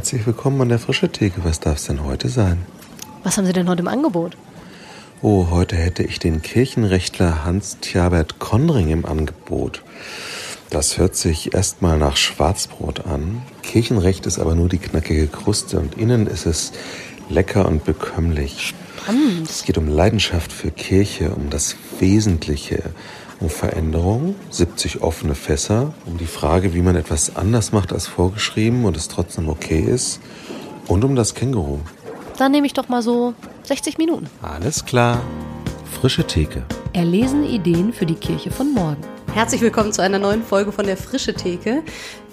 Herzlich willkommen an der Frische Theke. Was darf es denn heute sein? Was haben Sie denn heute im Angebot? Oh, heute hätte ich den Kirchenrechtler Hans-Tjabert Konring im Angebot. Das hört sich erstmal nach Schwarzbrot an. Kirchenrecht ist aber nur die knackige Kruste und innen ist es lecker und bekömmlich. Spannend. Es geht um Leidenschaft für Kirche, um das Wesentliche, um Veränderung, 70 offene Fässer, um die Frage, wie man etwas anders macht als vorgeschrieben und es trotzdem okay ist und um das Känguru. Dann nehme ich doch mal so 60 Minuten. Alles klar. Frische Theke. Erlesen Ideen für die Kirche von morgen. Herzlich willkommen zu einer neuen Folge von der Frische Theke.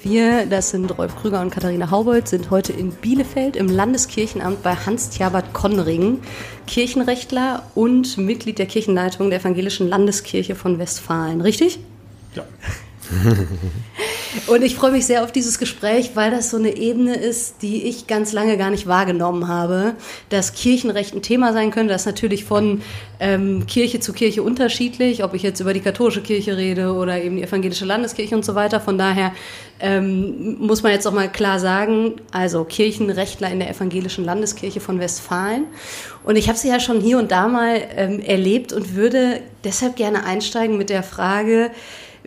Wir, das sind Rolf Krüger und Katharina Haubold, sind heute in Bielefeld im Landeskirchenamt bei Hans-Tjabert Konring, Kirchenrechtler und Mitglied der Kirchenleitung der Evangelischen Landeskirche von Westfalen. Richtig? Ja. Und ich freue mich sehr auf dieses Gespräch, weil das so eine Ebene ist, die ich ganz lange gar nicht wahrgenommen habe, dass Kirchenrecht ein Thema sein könnte. Das ist natürlich von ähm, Kirche zu Kirche unterschiedlich, ob ich jetzt über die katholische Kirche rede oder eben die evangelische Landeskirche und so weiter. Von daher ähm, muss man jetzt auch mal klar sagen, also Kirchenrechtler in der evangelischen Landeskirche von Westfalen. Und ich habe sie ja schon hier und da mal ähm, erlebt und würde deshalb gerne einsteigen mit der Frage,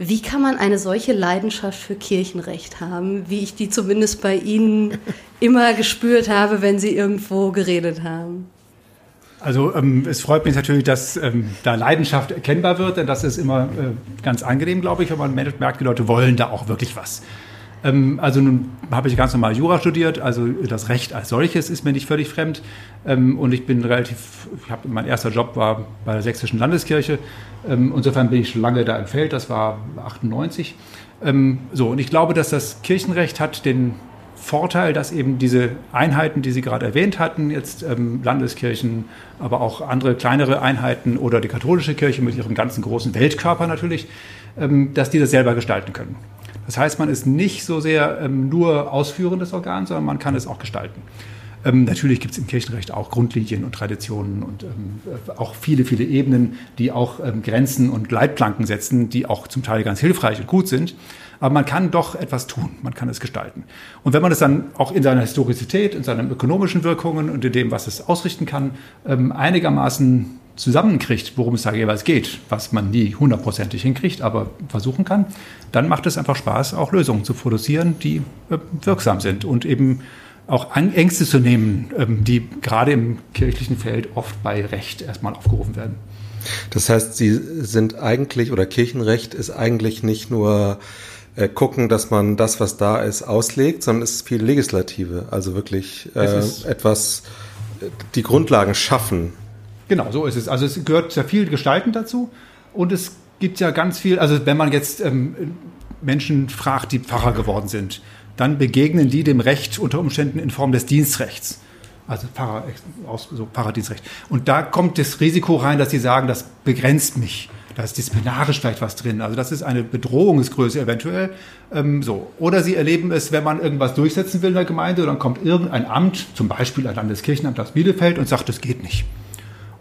wie kann man eine solche Leidenschaft für Kirchenrecht haben, wie ich die zumindest bei Ihnen immer gespürt habe, wenn Sie irgendwo geredet haben? Also ähm, es freut mich natürlich, dass ähm, da Leidenschaft erkennbar wird, denn das ist immer äh, ganz angenehm, glaube ich, wenn man merkt, die Leute wollen da auch wirklich was. Ähm, also nun habe ich ganz normal Jura studiert, also das Recht als solches ist mir nicht völlig fremd. Ähm, und ich bin relativ, ich habe mein erster Job war bei der Sächsischen Landeskirche. Ähm, insofern bin ich schon lange da im Feld, das war 98. Ähm, so, und ich glaube, dass das Kirchenrecht hat den Vorteil, dass eben diese Einheiten, die Sie gerade erwähnt hatten, jetzt Landeskirchen, aber auch andere kleinere Einheiten oder die katholische Kirche mit ihrem ganzen großen Weltkörper natürlich, dass die das selber gestalten können. Das heißt, man ist nicht so sehr ähm, nur ausführendes Organ, sondern man kann es auch gestalten. Ähm, natürlich gibt es im Kirchenrecht auch Grundlinien und Traditionen und ähm, auch viele, viele Ebenen, die auch ähm, Grenzen und Leitplanken setzen, die auch zum Teil ganz hilfreich und gut sind. Aber man kann doch etwas tun, man kann es gestalten. Und wenn man es dann auch in seiner Historizität, in seinen ökonomischen Wirkungen und in dem, was es ausrichten kann, ähm, einigermaßen zusammenkriegt, worum es da jeweils geht, was man nie hundertprozentig hinkriegt, aber versuchen kann, dann macht es einfach Spaß, auch Lösungen zu produzieren, die äh, wirksam sind und eben auch Ängste zu nehmen, ähm, die gerade im kirchlichen Feld oft bei Recht erstmal aufgerufen werden. Das heißt, Sie sind eigentlich, oder Kirchenrecht ist eigentlich nicht nur äh, gucken, dass man das, was da ist, auslegt, sondern es ist viel Legislative, also wirklich äh, etwas, äh, die Grundlagen schaffen Genau, so ist es. Also es gehört sehr viel Gestalten dazu und es gibt ja ganz viel, also wenn man jetzt ähm, Menschen fragt, die Pfarrer geworden sind, dann begegnen die dem Recht unter Umständen in Form des Dienstrechts. Also Pfarrer, so Pfarrerdienstrecht. Und da kommt das Risiko rein, dass sie sagen, das begrenzt mich. Da ist disziplinarisch vielleicht was drin. Also das ist eine Bedrohungsgröße eventuell. Ähm, so. Oder sie erleben es, wenn man irgendwas durchsetzen will in der Gemeinde, dann kommt irgendein Amt, zum Beispiel ein Landeskirchenamt aus Bielefeld, und sagt, das geht nicht.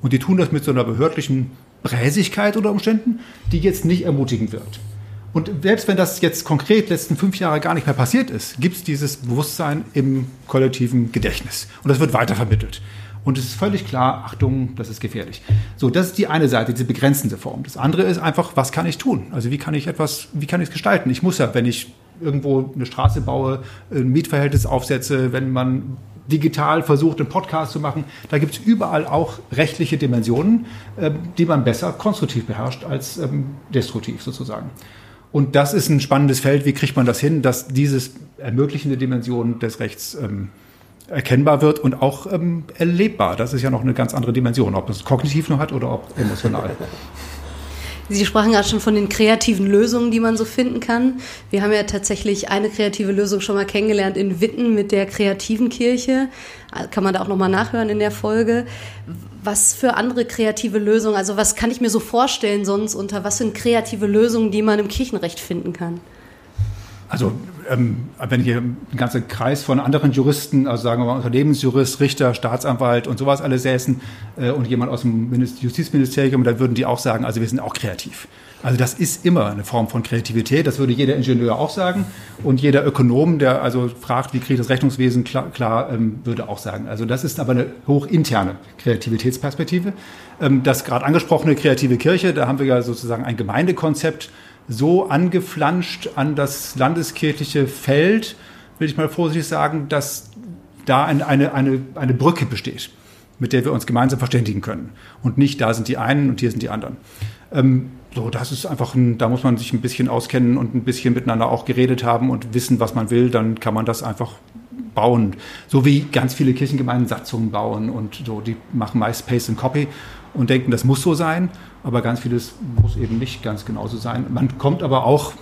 Und die tun das mit so einer behördlichen Bräsigkeit unter Umständen, die jetzt nicht ermutigend wirkt. Und selbst wenn das jetzt konkret letzten fünf Jahre gar nicht mehr passiert ist, gibt es dieses Bewusstsein im kollektiven Gedächtnis. Und das wird weitervermittelt. Und es ist völlig klar, Achtung, das ist gefährlich. So, das ist die eine Seite, diese begrenzende Form. Das andere ist einfach, was kann ich tun? Also wie kann ich etwas, wie kann ich es gestalten? Ich muss ja, wenn ich irgendwo eine Straße baue, ein Mietverhältnis aufsetze, wenn man digital versucht, einen Podcast zu machen. Da gibt es überall auch rechtliche Dimensionen, äh, die man besser konstruktiv beherrscht als ähm, destruktiv sozusagen. Und das ist ein spannendes Feld. Wie kriegt man das hin, dass dieses ermöglichende Dimension des Rechts ähm, erkennbar wird und auch ähm, erlebbar? Das ist ja noch eine ganz andere Dimension, ob es kognitiv nur hat oder ob emotional. Sie sprachen gerade schon von den kreativen Lösungen, die man so finden kann. Wir haben ja tatsächlich eine kreative Lösung schon mal kennengelernt in Witten mit der kreativen Kirche. Kann man da auch nochmal nachhören in der Folge. Was für andere kreative Lösungen, also was kann ich mir so vorstellen sonst unter was sind kreative Lösungen, die man im Kirchenrecht finden kann? Also ähm, wenn hier ein ganzer Kreis von anderen Juristen, also sagen wir mal Unternehmensjurist, Richter, Staatsanwalt und sowas alle säßen äh, und jemand aus dem Justizministerium, dann würden die auch sagen, also wir sind auch kreativ. Also das ist immer eine Form von Kreativität, das würde jeder Ingenieur auch sagen und jeder Ökonom, der also fragt, wie kriege ich das Rechnungswesen klar, klar ähm, würde auch sagen. Also das ist aber eine hochinterne Kreativitätsperspektive. Ähm, das gerade angesprochene kreative Kirche, da haben wir ja sozusagen ein Gemeindekonzept so angeflanscht an das landeskirchliche Feld, will ich mal vorsichtig sagen, dass da eine, eine, eine, eine Brücke besteht, mit der wir uns gemeinsam verständigen können. Und nicht, da sind die einen und hier sind die anderen. Ähm, so, das ist einfach ein, da muss man sich ein bisschen auskennen und ein bisschen miteinander auch geredet haben und wissen, was man will, dann kann man das einfach bauen. So wie ganz viele Kirchengemeinden Satzungen bauen und so, die machen meist Paste and Copy und denken, das muss so sein, aber ganz vieles muss eben nicht ganz genauso sein. Man kommt aber auch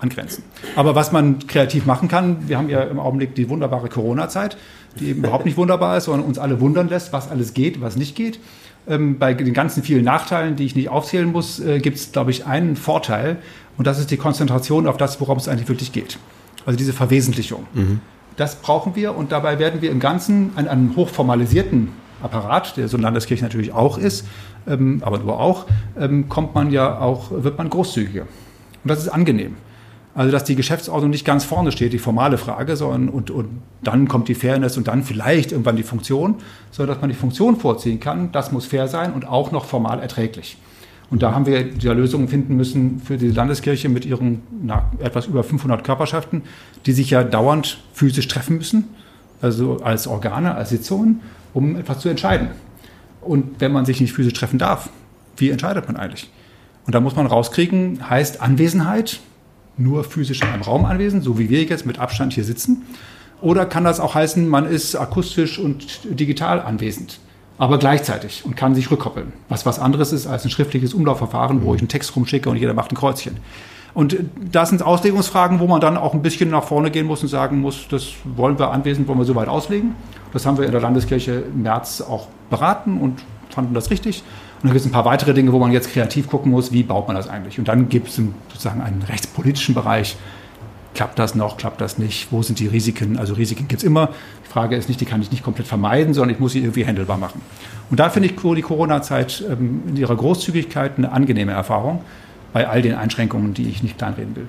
an Grenzen. Aber was man kreativ machen kann, wir haben ja im Augenblick die wunderbare Corona-Zeit, die eben überhaupt nicht wunderbar ist, sondern uns alle wundern lässt, was alles geht, was nicht geht. Ähm, bei den ganzen vielen Nachteilen, die ich nicht aufzählen muss, äh, gibt es, glaube ich, einen Vorteil und das ist die Konzentration auf das, worum es eigentlich wirklich geht. Also diese Verwesentlichung. Mhm. Das brauchen wir und dabei werden wir im Ganzen an einem hochformalisierten Apparat, der so ein Landeskirche natürlich auch ist, ähm, aber nur auch, ähm, kommt man ja auch, wird man großzügiger. Und das ist angenehm. Also, dass die Geschäftsordnung nicht ganz vorne steht, die formale Frage, sondern und, und dann kommt die Fairness und dann vielleicht irgendwann die Funktion, sondern dass man die Funktion vorziehen kann, das muss fair sein und auch noch formal erträglich. Und da haben wir ja Lösungen finden müssen für die Landeskirche mit ihren na, etwas über 500 Körperschaften, die sich ja dauernd physisch treffen müssen, also als Organe, als Sitzungen, um etwas zu entscheiden. Und wenn man sich nicht physisch treffen darf, wie entscheidet man eigentlich? Und da muss man rauskriegen, heißt Anwesenheit, nur physisch in einem Raum anwesend, so wie wir jetzt mit Abstand hier sitzen? Oder kann das auch heißen, man ist akustisch und digital anwesend, aber gleichzeitig und kann sich rückkoppeln? Was was anderes ist als ein schriftliches Umlaufverfahren, wo ich einen Text rumschicke und jeder macht ein Kreuzchen. Und das sind Auslegungsfragen, wo man dann auch ein bisschen nach vorne gehen muss und sagen muss, das wollen wir anwesend, wollen wir soweit auslegen. Das haben wir in der Landeskirche im März auch beraten und fanden das richtig. Und dann gibt es ein paar weitere Dinge, wo man jetzt kreativ gucken muss, wie baut man das eigentlich. Und dann gibt es sozusagen einen rechtspolitischen Bereich. Klappt das noch, klappt das nicht? Wo sind die Risiken? Also Risiken gibt es immer. Die Frage ist nicht, die kann ich nicht komplett vermeiden, sondern ich muss sie irgendwie handelbar machen. Und da finde ich die Corona-Zeit ähm, in ihrer Großzügigkeit eine angenehme Erfahrung bei all den Einschränkungen, die ich nicht kleinreden will.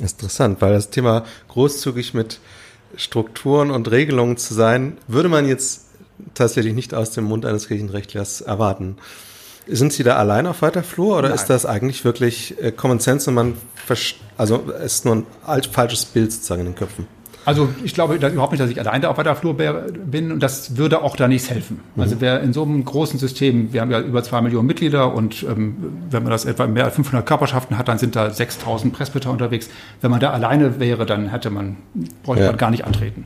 Interessant, weil das Thema großzügig mit Strukturen und Regelungen zu sein, würde man jetzt tatsächlich nicht aus dem Mund eines Kirchenrechtlers erwarten. Sind Sie da allein auf weiter Flur oder Nein. ist das eigentlich wirklich äh, Common Sense und man, also es ist nur ein falsches Bild sozusagen in den Köpfen? Also ich glaube überhaupt nicht, dass ich allein da auf weiter Flur bin und das würde auch da nichts helfen. Mhm. Also wer in so einem großen System, wir haben ja über zwei Millionen Mitglieder und ähm, wenn man das etwa mehr als 500 Körperschaften hat, dann sind da 6000 Presbyter unterwegs. Wenn man da alleine wäre, dann hätte man, bräuchte ja. man gar nicht antreten.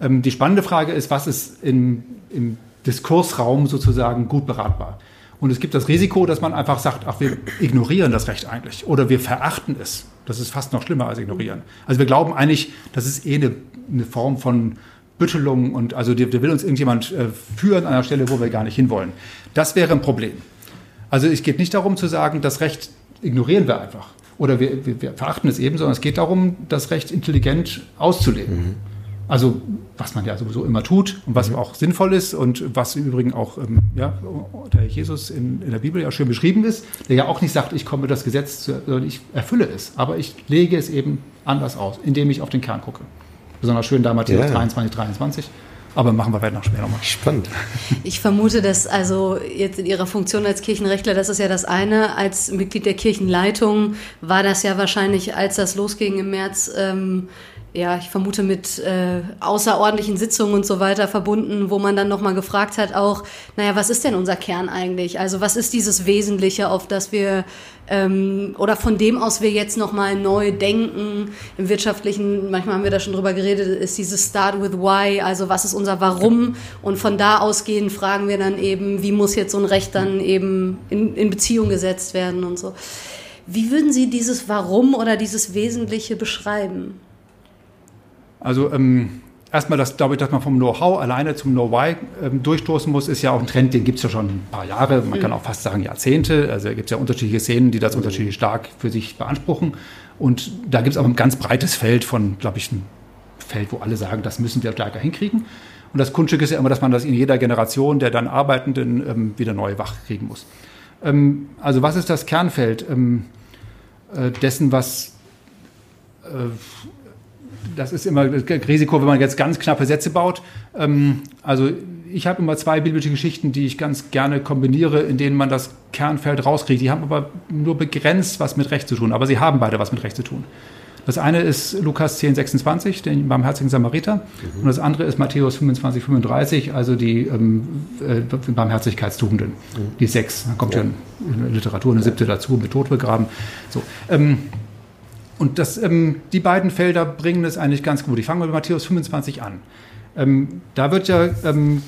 Ähm, die spannende Frage ist, was ist im, im Diskursraum sozusagen gut beratbar? Und es gibt das Risiko, dass man einfach sagt, ach, wir ignorieren das Recht eigentlich oder wir verachten es. Das ist fast noch schlimmer als ignorieren. Also wir glauben eigentlich, das ist eh eine, eine Form von Büttelung und also der, der will uns irgendjemand äh, führen an einer Stelle, wo wir gar nicht hinwollen. Das wäre ein Problem. Also es geht nicht darum zu sagen, das Recht ignorieren wir einfach oder wir, wir, wir verachten es eben, sondern es geht darum, das Recht intelligent auszulegen. Mhm. Also was man ja sowieso immer tut und was mhm. auch sinnvoll ist und was im Übrigen auch ähm, ja, der Jesus in, in, der Bibel ja schön beschrieben ist, der ja auch nicht sagt, ich komme das Gesetz, zu, sondern ich erfülle es, aber ich lege es eben anders aus, indem ich auf den Kern gucke. Besonders schön da Matthäus ja. 23, 23. Aber machen wir weiter nach später nochmal. Spannend. Ich vermute, dass also jetzt in Ihrer Funktion als Kirchenrechtler, das ist ja das eine, als Mitglied der Kirchenleitung war das ja wahrscheinlich, als das losging im März, ähm, ja, ich vermute mit äh, außerordentlichen Sitzungen und so weiter verbunden, wo man dann nochmal gefragt hat auch, naja, was ist denn unser Kern eigentlich? Also was ist dieses Wesentliche, auf das wir ähm, oder von dem aus wir jetzt nochmal neu denken im wirtschaftlichen, manchmal haben wir da schon drüber geredet, ist dieses Start with Why, also was ist unser Warum und von da ausgehend fragen wir dann eben, wie muss jetzt so ein Recht dann eben in, in Beziehung gesetzt werden und so. Wie würden Sie dieses Warum oder dieses Wesentliche beschreiben? Also ähm, erstmal, das, glaube ich, dass man vom Know-how alleine zum Know-why ähm, durchstoßen muss, ist ja auch ein Trend, den gibt es ja schon ein paar Jahre, man mhm. kann auch fast sagen Jahrzehnte. Also gibt es ja unterschiedliche Szenen, die das mhm. unterschiedlich stark für sich beanspruchen. Und da gibt es aber ein ganz breites Feld von, glaube ich, ein Feld, wo alle sagen, das müssen wir stärker hinkriegen. Und das Kunststück ist ja immer, dass man das in jeder Generation der dann Arbeitenden ähm, wieder neu wach kriegen muss. Ähm, also was ist das Kernfeld ähm, äh, dessen, was äh, das ist immer das Risiko, wenn man jetzt ganz knappe Sätze baut. Ähm, also ich habe immer zwei biblische Geschichten, die ich ganz gerne kombiniere, in denen man das Kernfeld rauskriegt. Die haben aber nur begrenzt was mit Recht zu tun, aber sie haben beide was mit Recht zu tun. Das eine ist Lukas 10, 26, den barmherzigen Samariter. Mhm. Und das andere ist Matthäus 25, 35, also die ähm, äh, Barmherzigkeitstugenden. Mhm. Die sechs. Dann kommt ja, ja Literatur eine siebte dazu, mit Tod begraben. So. Ähm, und das, ähm, die beiden Felder bringen es eigentlich ganz gut. Ich fange mal mit Matthäus 25 an. Ähm, da wird ja ähm,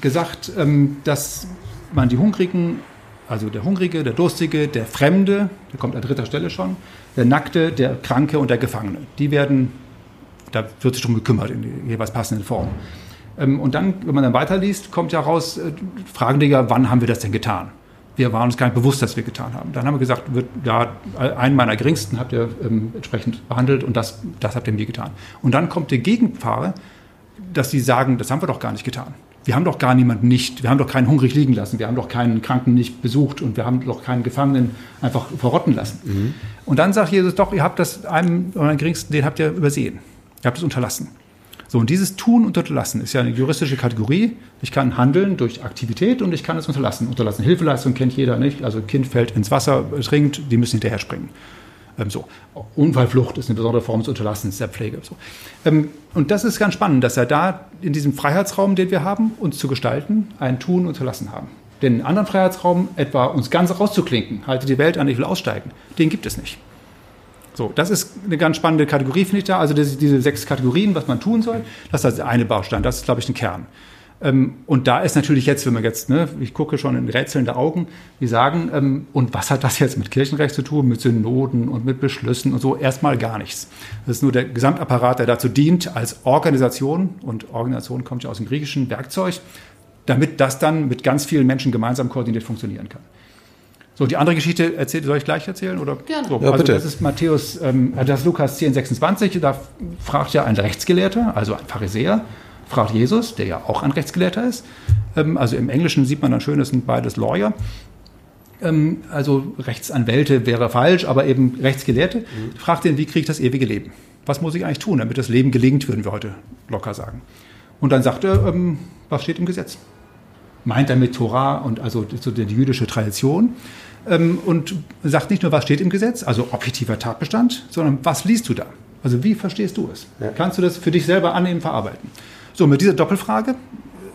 gesagt, ähm, dass man die Hungrigen, also der Hungrige, der Durstige, der Fremde, der kommt an dritter Stelle schon, der Nackte, der Kranke und der Gefangene. Die werden, da wird sich darum gekümmert in die jeweils passenden Form. Ähm, und dann, wenn man dann weiterliest, kommt ja raus, äh, fragen die ja, wann haben wir das denn getan? Wir waren uns gar nicht bewusst, dass wir getan haben. Dann haben wir gesagt, wird, ja, einen meiner geringsten habt ihr ähm, entsprechend behandelt und das, das habt ihr mir getan. Und dann kommt der Gegenpfade, dass sie sagen, das haben wir doch gar nicht getan. Wir haben doch gar niemanden nicht, wir haben doch keinen hungrig liegen lassen, wir haben doch keinen Kranken nicht besucht und wir haben doch keinen Gefangenen einfach verrotten lassen. Mhm. Und dann sagt Jesus doch, ihr habt das einem euren geringsten, den habt ihr übersehen. Ihr habt es unterlassen. So, und dieses Tun und Unterlassen ist ja eine juristische Kategorie. Ich kann handeln durch Aktivität und ich kann es unterlassen. Unterlassen Hilfeleistung kennt jeder nicht. Also Kind fällt ins Wasser, trinkt, die müssen hinterher springen. Ähm, so. Unfallflucht ist eine besondere Form des Unterlassens der Pflege. So. Ähm, und das ist ganz spannend, dass er da in diesem Freiheitsraum, den wir haben, uns zu gestalten, ein Tun und Unterlassen haben. Den anderen Freiheitsraum, etwa uns ganz rauszuklinken, halte die Welt an, ich will aussteigen, den gibt es nicht. So, das ist eine ganz spannende Kategorie, finde ich da. Also diese, sechs Kategorien, was man tun soll, das ist der eine Baustein, das ist, glaube ich, ein Kern. Ähm, und da ist natürlich jetzt, wenn man jetzt, ne, ich gucke schon in rätselnde Augen, die sagen, ähm, und was hat das jetzt mit Kirchenrecht zu tun, mit Synoden und mit Beschlüssen und so? Erstmal gar nichts. Das ist nur der Gesamtapparat, der dazu dient, als Organisation, und Organisation kommt ja aus dem griechischen Werkzeug, damit das dann mit ganz vielen Menschen gemeinsam koordiniert funktionieren kann. So, die andere Geschichte erzählt, soll ich gleich erzählen? Oder? Gerne. So, ja, also bitte. das ist Matthäus, ähm, das ist Lukas 10, 26, da fragt ja ein Rechtsgelehrter, also ein Pharisäer, fragt Jesus, der ja auch ein Rechtsgelehrter ist. Ähm, also im Englischen sieht man dann schön, das sind beides Lawyer. Ähm, also Rechtsanwälte wäre falsch, aber eben Rechtsgelehrte. Mhm. Fragt ihn, wie kriege ich das ewige Leben? Was muss ich eigentlich tun, damit das Leben gelingt, würden wir heute locker sagen. Und dann sagt er, ähm, was steht im Gesetz? Meint er mit Torah und also so die jüdische Tradition ähm, und sagt nicht nur, was steht im Gesetz, also objektiver Tatbestand, sondern was liest du da? Also wie verstehst du es? Ja. Kannst du das für dich selber annehmen, verarbeiten? So, mit dieser Doppelfrage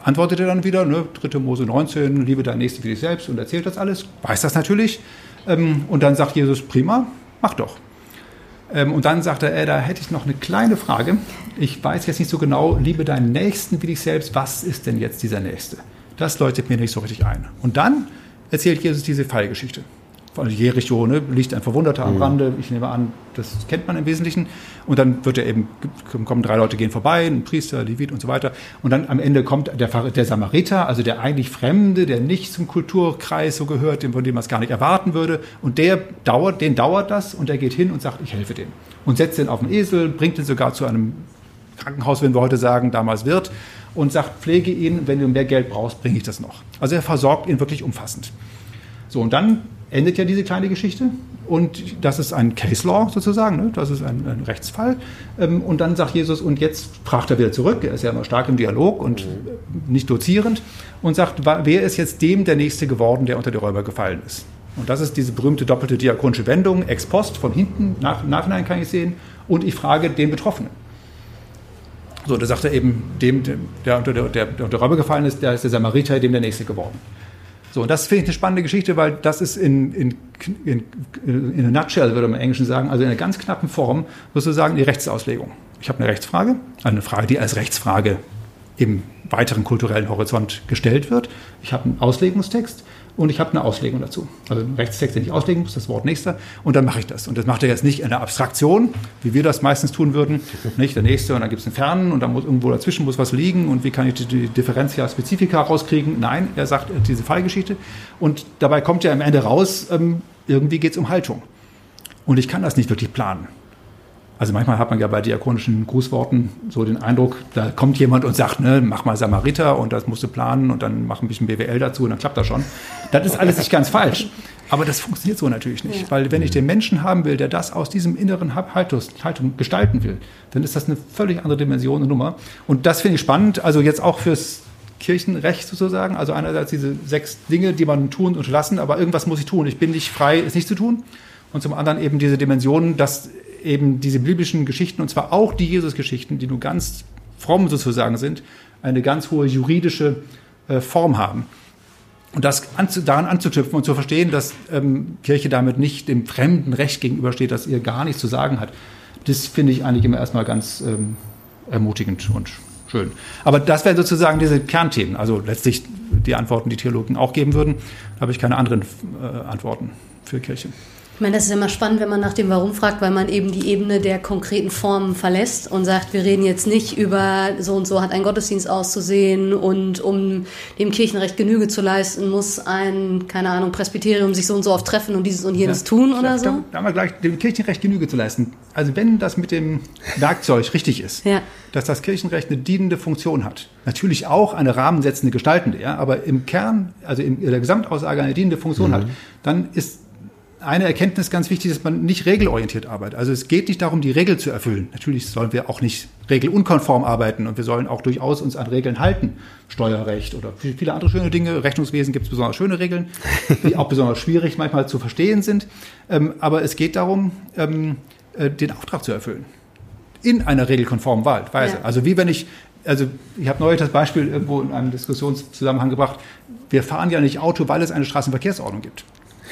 antwortet er dann wieder, ne, 3. Mose 19, liebe dein Nächsten wie dich selbst und erzählt das alles, weiß das natürlich. Ähm, und dann sagt Jesus, prima, mach doch. Ähm, und dann sagt er, äh, da hätte ich noch eine kleine Frage. Ich weiß jetzt nicht so genau, liebe deinen Nächsten wie dich selbst, was ist denn jetzt dieser Nächste? Das leuchtet mir nicht so richtig ein. Und dann erzählt Jesus diese Fallgeschichte. Von Jericho ne, liegt ein Verwundeter am mhm. Rande. Ich nehme an, das kennt man im Wesentlichen. Und dann wird er eben, kommen drei Leute gehen vorbei, ein Priester, Levit und so weiter. Und dann am Ende kommt der, der Samariter, also der eigentlich Fremde, der nicht zum Kulturkreis so gehört, von dem man es gar nicht erwarten würde. Und der dauert, den dauert das und der geht hin und sagt, ich helfe dem. Und setzt den auf den Esel, bringt ihn sogar zu einem Krankenhaus, wenn wir heute sagen, damals wird und sagt, pflege ihn, wenn du mehr Geld brauchst, bringe ich das noch. Also er versorgt ihn wirklich umfassend. So, und dann endet ja diese kleine Geschichte und das ist ein Case Law sozusagen, ne? das ist ein, ein Rechtsfall. Ähm, und dann sagt Jesus, und jetzt fragt er wieder zurück, er ist ja immer stark im Dialog und mhm. nicht dozierend, und sagt, wer ist jetzt dem der Nächste geworden, der unter die Räuber gefallen ist? Und das ist diese berühmte doppelte diakonische Wendung, ex post, von hinten, nach, Nachhinein kann ich sehen, und ich frage den Betroffenen. So, da sagt er eben, dem, der, unter der, der, der unter Räuber gefallen ist, der ist der Samariter, dem der Nächste geworden. So, und das finde ich eine spannende Geschichte, weil das ist in, in, in, in a nutshell, würde man im Englischen sagen, also in einer ganz knappen Form, sozusagen die Rechtsauslegung. Ich habe eine Rechtsfrage, eine Frage, die als Rechtsfrage im weiteren kulturellen Horizont gestellt wird. Ich habe einen Auslegungstext und ich habe eine Auslegung dazu. Also einen Rechtstext, den ich auslegen muss, das Wort nächster, und dann mache ich das. Und das macht er jetzt nicht in der Abstraktion, wie wir das meistens tun würden, nicht der nächste und dann gibt es einen fernen und dann muss irgendwo dazwischen muss was liegen und wie kann ich die Differenzia Spezifika rauskriegen? Nein, er sagt diese Fallgeschichte und dabei kommt ja am Ende raus, ähm, irgendwie geht es um Haltung. Und ich kann das nicht wirklich planen. Also manchmal hat man ja bei diakonischen Grußworten so den Eindruck, da kommt jemand und sagt, ne, mach mal Samariter und das musst du planen und dann mach ein bisschen BWL dazu und dann klappt das schon. Das ist alles nicht ganz falsch. Aber das funktioniert so natürlich nicht. Ja. Weil wenn ich den Menschen haben will, der das aus diesem inneren Haltung, Haltung gestalten will, dann ist das eine völlig andere Dimension und Nummer. Und das finde ich spannend. Also jetzt auch fürs Kirchenrecht sozusagen. Also einerseits diese sechs Dinge, die man tun und lassen, aber irgendwas muss ich tun. Ich bin nicht frei, es nicht zu tun. Und zum anderen eben diese Dimensionen, dass eben diese biblischen Geschichten, und zwar auch die Jesus-Geschichten, die nur ganz fromm sozusagen sind, eine ganz hohe juridische äh, Form haben. Und das anzu, daran anzuknüpfen und zu verstehen, dass ähm, Kirche damit nicht dem fremden Recht gegenübersteht, dass ihr gar nichts zu sagen hat, das finde ich eigentlich immer erstmal ganz ähm, ermutigend und schön. Aber das wären sozusagen diese Kernthemen. Also letztlich die Antworten, die Theologen auch geben würden. Da habe ich keine anderen äh, Antworten für Kirche. Ich meine, das ist immer spannend, wenn man nach dem Warum fragt, weil man eben die Ebene der konkreten Formen verlässt und sagt, wir reden jetzt nicht über so und so hat ein Gottesdienst auszusehen und um dem Kirchenrecht Genüge zu leisten, muss ein, keine Ahnung, Presbyterium sich so und so oft treffen und dieses und jenes ja, tun oder so. Da, da haben wir gleich, dem Kirchenrecht Genüge zu leisten. Also wenn das mit dem Werkzeug richtig ist, ja. dass das Kirchenrecht eine dienende Funktion hat, natürlich auch eine rahmensetzende, gestaltende, ja, aber im Kern, also in der Gesamtaussage eine dienende Funktion mhm. hat, dann ist eine Erkenntnis ganz wichtig, dass man nicht regelorientiert arbeitet. Also es geht nicht darum, die Regel zu erfüllen. Natürlich sollen wir auch nicht regelunkonform arbeiten und wir sollen auch durchaus uns an Regeln halten. Steuerrecht oder viele andere schöne Dinge. Rechnungswesen gibt es besonders schöne Regeln, die auch besonders schwierig manchmal zu verstehen sind. Ähm, aber es geht darum, ähm, äh, den Auftrag zu erfüllen. In einer regelkonformen Weise. Ja. Also wie wenn ich also ich habe neulich das Beispiel irgendwo in einem Diskussionszusammenhang gebracht. Wir fahren ja nicht Auto, weil es eine Straßenverkehrsordnung gibt.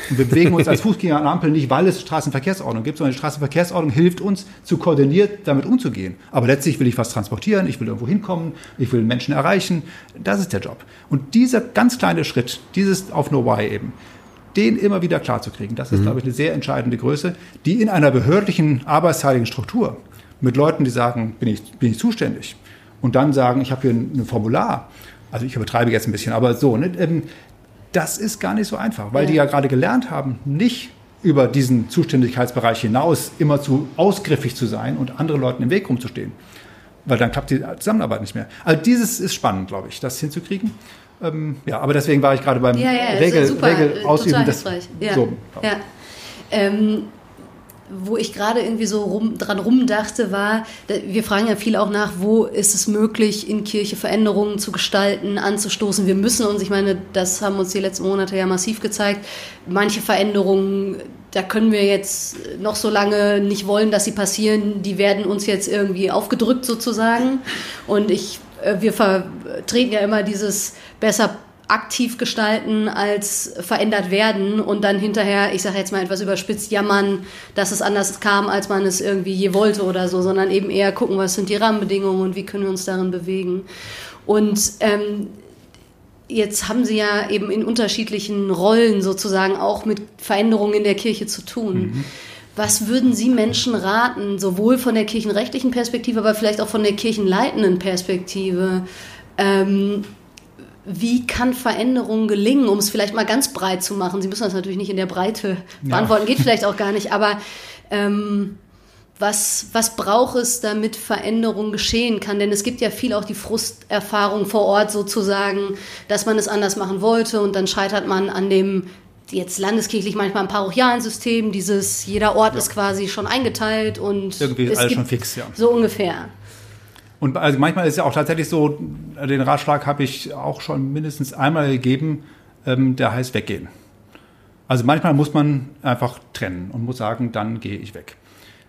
Und wir bewegen uns als Fußgänger an Ampeln nicht, weil es Straßenverkehrsordnung gibt, sondern die Straßenverkehrsordnung hilft uns, zu koordiniert damit umzugehen. Aber letztlich will ich was transportieren, ich will irgendwo hinkommen, ich will Menschen erreichen. Das ist der Job. Und dieser ganz kleine Schritt, dieses auf No Why eben, den immer wieder klarzukriegen, das ist, mhm. glaube ich, eine sehr entscheidende Größe, die in einer behördlichen, arbeitsteiligen Struktur mit Leuten, die sagen, bin ich, bin ich zuständig, und dann sagen, ich habe hier ein, Formular, also ich übertreibe jetzt ein bisschen, aber so, ne, ähm, das ist gar nicht so einfach, weil ja. die ja gerade gelernt haben, nicht über diesen Zuständigkeitsbereich hinaus immer zu ausgriffig zu sein und anderen Leuten im Weg rumzustehen. Weil dann klappt die Zusammenarbeit nicht mehr. Also dieses ist spannend, glaube ich, das hinzukriegen. Ähm, ja, aber deswegen war ich gerade beim ja, ja, Regel, super, Regel ausüben. Das, so. Ähm, wo ich gerade irgendwie so rum, dran rumdachte, war, wir fragen ja viel auch nach, wo ist es möglich, in Kirche Veränderungen zu gestalten, anzustoßen. Wir müssen uns, ich meine, das haben uns die letzten Monate ja massiv gezeigt, manche Veränderungen, da können wir jetzt noch so lange nicht wollen, dass sie passieren, die werden uns jetzt irgendwie aufgedrückt sozusagen. Und ich, äh, wir vertreten ja immer dieses besser aktiv gestalten als verändert werden und dann hinterher, ich sage jetzt mal etwas überspitzt, jammern, dass es anders kam, als man es irgendwie je wollte oder so, sondern eben eher gucken, was sind die Rahmenbedingungen und wie können wir uns darin bewegen. Und ähm, jetzt haben Sie ja eben in unterschiedlichen Rollen sozusagen auch mit Veränderungen in der Kirche zu tun. Mhm. Was würden Sie Menschen raten, sowohl von der kirchenrechtlichen Perspektive, aber vielleicht auch von der kirchenleitenden Perspektive? Ähm, wie kann Veränderung gelingen, um es vielleicht mal ganz breit zu machen? Sie müssen das natürlich nicht in der Breite beantworten, ja. geht vielleicht auch gar nicht, aber ähm, was, was braucht es, damit Veränderung geschehen kann? Denn es gibt ja viel auch die Frusterfahrung vor Ort sozusagen, dass man es anders machen wollte und dann scheitert man an dem jetzt landeskirchlich manchmal ein parochialen System, dieses jeder Ort ja. ist quasi schon eingeteilt und irgendwie ist alles schon fix, ja. So ungefähr. Und also manchmal ist es ja auch tatsächlich so, den Ratschlag habe ich auch schon mindestens einmal gegeben, ähm, der heißt weggehen. Also manchmal muss man einfach trennen und muss sagen, dann gehe ich weg.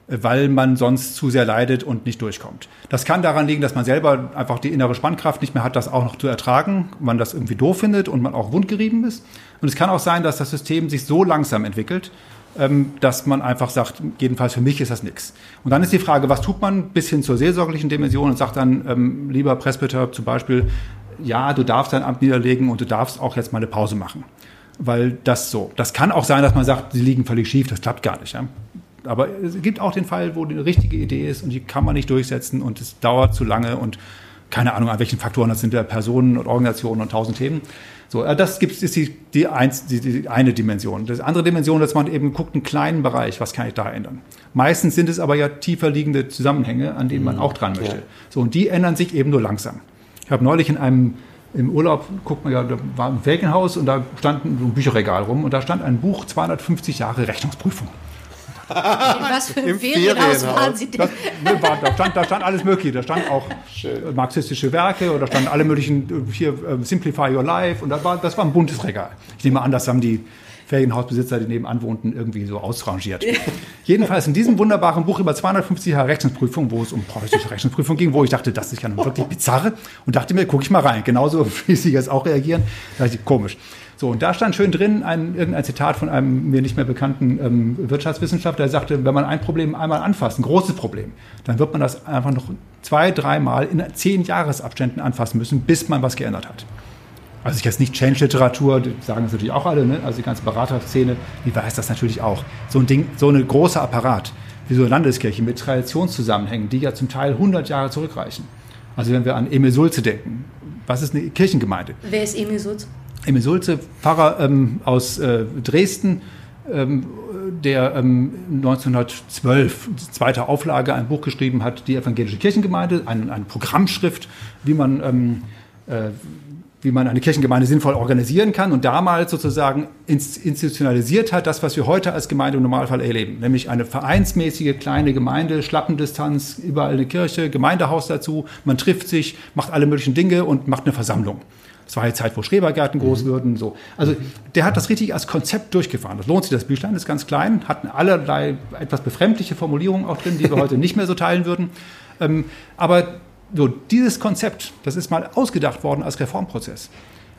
Weil man sonst zu sehr leidet und nicht durchkommt. Das kann daran liegen, dass man selber einfach die innere Spannkraft nicht mehr hat, das auch noch zu ertragen, man das irgendwie doof findet und man auch wundgerieben ist. Und es kann auch sein, dass das System sich so langsam entwickelt, dass man einfach sagt, jedenfalls für mich ist das nichts. Und dann ist die Frage, was tut man bis hin zur seelsorglichen Dimension und sagt dann, ähm, lieber Presbyter zum Beispiel, ja, du darfst dein Amt niederlegen und du darfst auch jetzt mal eine Pause machen. Weil das so. Das kann auch sein, dass man sagt, sie liegen völlig schief, das klappt gar nicht. Ja? Aber es gibt auch den Fall, wo die richtige Idee ist und die kann man nicht durchsetzen und es dauert zu lange und keine Ahnung, an welchen Faktoren das sind, der Personen und Organisationen und tausend Themen. So, äh, das gibt ist die, die, eins, die, die eine Dimension. Das andere Dimension, dass man eben guckt, einen kleinen Bereich, was kann ich da ändern? Meistens sind es aber ja tiefer liegende Zusammenhänge, an denen man mhm. auch dran möchte. Ja. So, und die ändern sich eben nur langsam. Ich habe neulich in einem im Urlaub, guckt man ja, da war ein Ferienhaus und da stand ein Bücherregal rum und da stand ein Buch 250 Jahre Rechnungsprüfung. In was für ein Ferienhaus waren Sie denn? Das, war, da, stand, da stand alles Mögliche. Da stand auch Schön. marxistische Werke oder standen alle möglichen, hier uh, Simplify Your Life und das war, das war ein buntes Regal. Ich nehme an, das haben die Ferienhausbesitzer, die nebenan wohnten, irgendwie so ausrangiert. Jedenfalls in diesem wunderbaren Buch über 250 Jahre Rechnungsprüfung, wo es um preußische Rechnungsprüfung ging, wo ich dachte, das ist ja wirklich bizarre und dachte mir, gucke ich mal rein. Genauso wie Sie jetzt auch reagieren. Da dachte ich, komisch. So, und da stand schön drin ein, irgendein Zitat von einem mir nicht mehr bekannten ähm, Wirtschaftswissenschaftler, der sagte, wenn man ein Problem einmal anfasst, ein großes Problem, dann wird man das einfach noch zwei, dreimal in zehn Jahresabständen anfassen müssen, bis man was geändert hat. Also ich jetzt nicht Change-Literatur, sagen das natürlich auch alle, ne? also die ganze Beraterszene, die weiß das natürlich auch. So ein Ding, so ein großer Apparat wie so eine Landeskirche mit Traditionszusammenhängen, die ja zum Teil 100 Jahre zurückreichen. Also wenn wir an Emil Sulze denken, was ist eine Kirchengemeinde? Wer ist Emil Sulze? Emil Sulze, Pfarrer ähm, aus äh, Dresden, ähm, der ähm, 1912, zweiter Auflage, ein Buch geschrieben hat, die evangelische Kirchengemeinde, ein, eine Programmschrift, wie man ähm, äh, wie man eine Kirchengemeinde sinnvoll organisieren kann und damals sozusagen institutionalisiert hat, das, was wir heute als Gemeinde im Normalfall erleben, nämlich eine vereinsmäßige kleine Gemeinde, Schlappendistanz, überall eine Kirche, Gemeindehaus dazu, man trifft sich, macht alle möglichen Dinge und macht eine Versammlung. Das war die Zeit, wo Schrebergärten groß mhm. würden. So. Also der hat das richtig als Konzept durchgefahren. Das lohnt sich. Das Büchlein ist ganz klein, hat allerlei etwas befremdliche Formulierungen auch drin, die wir heute nicht mehr so teilen würden. Ähm, aber so, dieses Konzept, das ist mal ausgedacht worden als Reformprozess.